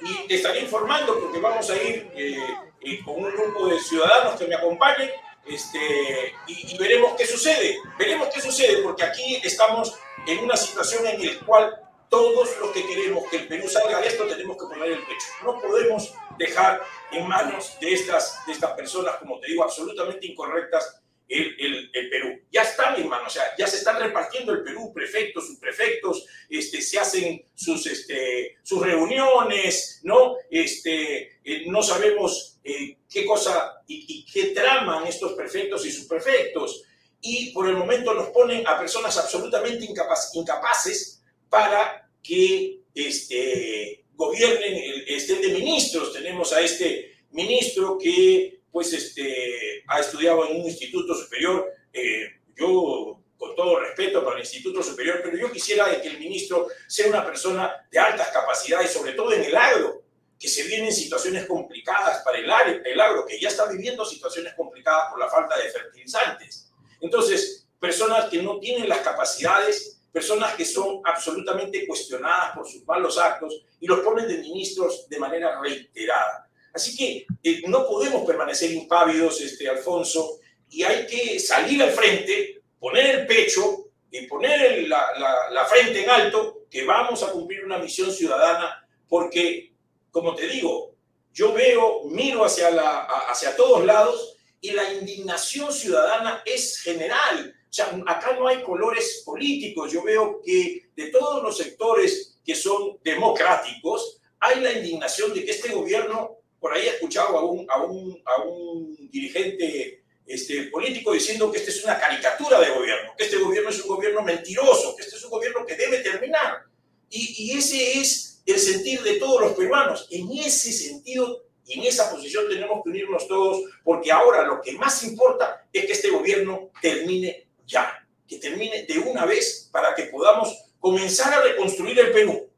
Speaker 13: y te estaré informando porque vamos a ir eh, eh, con un grupo de ciudadanos que me acompañen este, y, veremos qué sucede. Veremos qué sucede porque aquí estamos en una situación en la cual todos los que queremos que el Perú salga de esto tenemos que poner el pecho. No podemos dejar en manos de estas, de estas personas, como te digo, absolutamente incorrectas el, el, el, Perú. Ya están en manos, o sea, ya se están repartiendo el Perú, prefectos, subprefectos, este, se hacen sus, este, sus reuniones, ¿no? Este, eh, no sabemos eh, qué cosa y, y, qué traman estos prefectos y subprefectos. Y por el momento nos ponen a personas absolutamente incapaz, incapaces para que este, gobiernen, estén de ministros. Tenemos a este ministro que pues este, ha estudiado en un instituto superior. Eh, yo, con todo respeto para el instituto superior, pero yo quisiera que el ministro sea una persona de altas capacidades, sobre todo en el agro, que se vienen situaciones complicadas para el, el agro, que ya está viviendo situaciones complicadas por la falta de fertilizantes. Entonces, personas que no tienen las capacidades, personas que son absolutamente cuestionadas por sus malos actos y los ponen de ministros de manera reiterada. Así que eh, no podemos permanecer impávidos, este, Alfonso, y hay que salir al frente, poner el pecho y poner la, la, la frente en alto, que vamos a cumplir una misión ciudadana, porque como te digo, yo veo, miro hacia, la, hacia todos lados y la indignación ciudadana es general. O sea, acá no hay colores políticos. Yo veo que de todos los sectores que son democráticos, hay la indignación de que este gobierno, por ahí he escuchado a un, a un, a un dirigente este, político diciendo que este es una caricatura de gobierno, que este gobierno es un gobierno mentiroso, que este es un gobierno que debe terminar. Y, y ese es el sentir de todos los peruanos. En ese sentido y en esa posición tenemos que unirnos todos, porque ahora lo que más importa es que este gobierno termine ya, que termine de una vez para que podamos comenzar a reconstruir el Perú,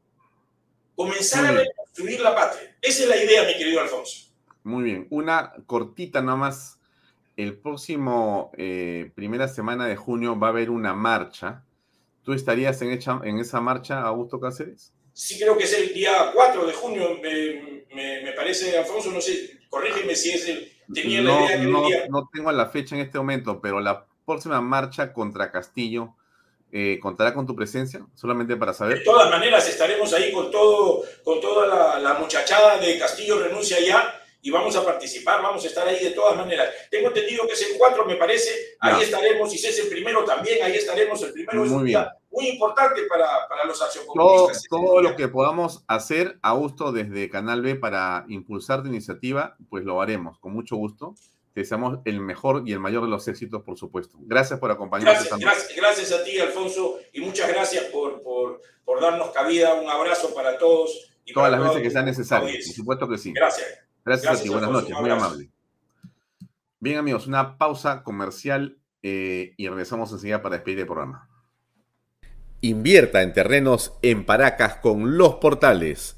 Speaker 13: comenzar a reconstruir la patria. Esa es la idea, mi querido Alfonso.
Speaker 1: Muy bien, una cortita nomás. El próximo eh, primera semana de junio va a haber una marcha. ¿Tú estarías en, en esa marcha, Augusto Cáceres?
Speaker 13: sí creo que es el día 4 de junio, me, me, parece, Alfonso, no sé, corrígeme si es el... Tenía
Speaker 1: la idea que no, día... no tengo la fecha en este momento, pero la próxima marcha contra Castillo eh, contará con tu presencia, solamente para saber.
Speaker 13: De todas maneras, estaremos ahí con, todo, con toda la, la muchachada de Castillo Renuncia ya y vamos a participar, vamos a estar ahí de todas maneras. Tengo entendido que es el 4, me parece, ahí estaremos, y si es el primero también, ahí estaremos. El primero es un día muy importante para, para los accionistas.
Speaker 1: Todo, todo lo que podamos hacer, a gusto desde Canal B para impulsar tu iniciativa, pues lo haremos con mucho gusto. Te deseamos el mejor y el mayor de los éxitos, por supuesto. Gracias por acompañarnos.
Speaker 13: Gracias, gracias, gracias, a ti, Alfonso, y muchas gracias por, por, por darnos cabida. Un abrazo para todos.
Speaker 1: Y Todas las veces que sea necesario, por supuesto que sí.
Speaker 13: Gracias.
Speaker 1: Gracias, a ti, buenas noches, muy amable. Bien, amigos, una pausa comercial eh, y regresamos enseguida para despedir el programa.
Speaker 16: Invierta en terrenos en Paracas con Los Portales,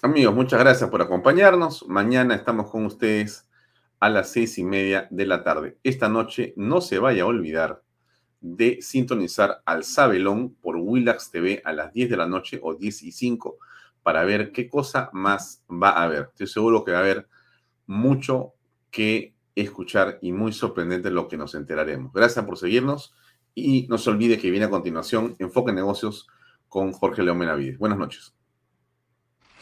Speaker 1: Amigos, muchas gracias por acompañarnos. Mañana estamos con ustedes a las seis y media de la tarde. Esta noche no se vaya a olvidar de sintonizar al Sabelón por Willax TV a las 10 de la noche o 10 y 5 para ver qué cosa más va a haber. Estoy seguro que va a haber mucho que escuchar y muy sorprendente lo que nos enteraremos. Gracias por seguirnos y no se olvide que viene a continuación Enfoque Negocios con Jorge León Menavides. Buenas noches.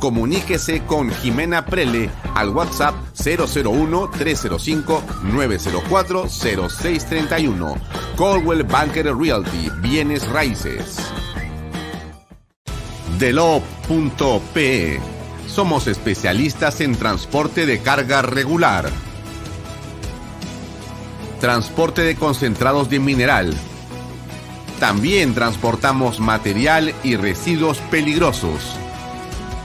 Speaker 1: Comuníquese con Jimena Prele al WhatsApp 001-305-904-0631. Coldwell Banker Realty, bienes raíces. Delop.pe. Somos especialistas en transporte de carga regular. Transporte de concentrados de mineral. También transportamos material y residuos peligrosos.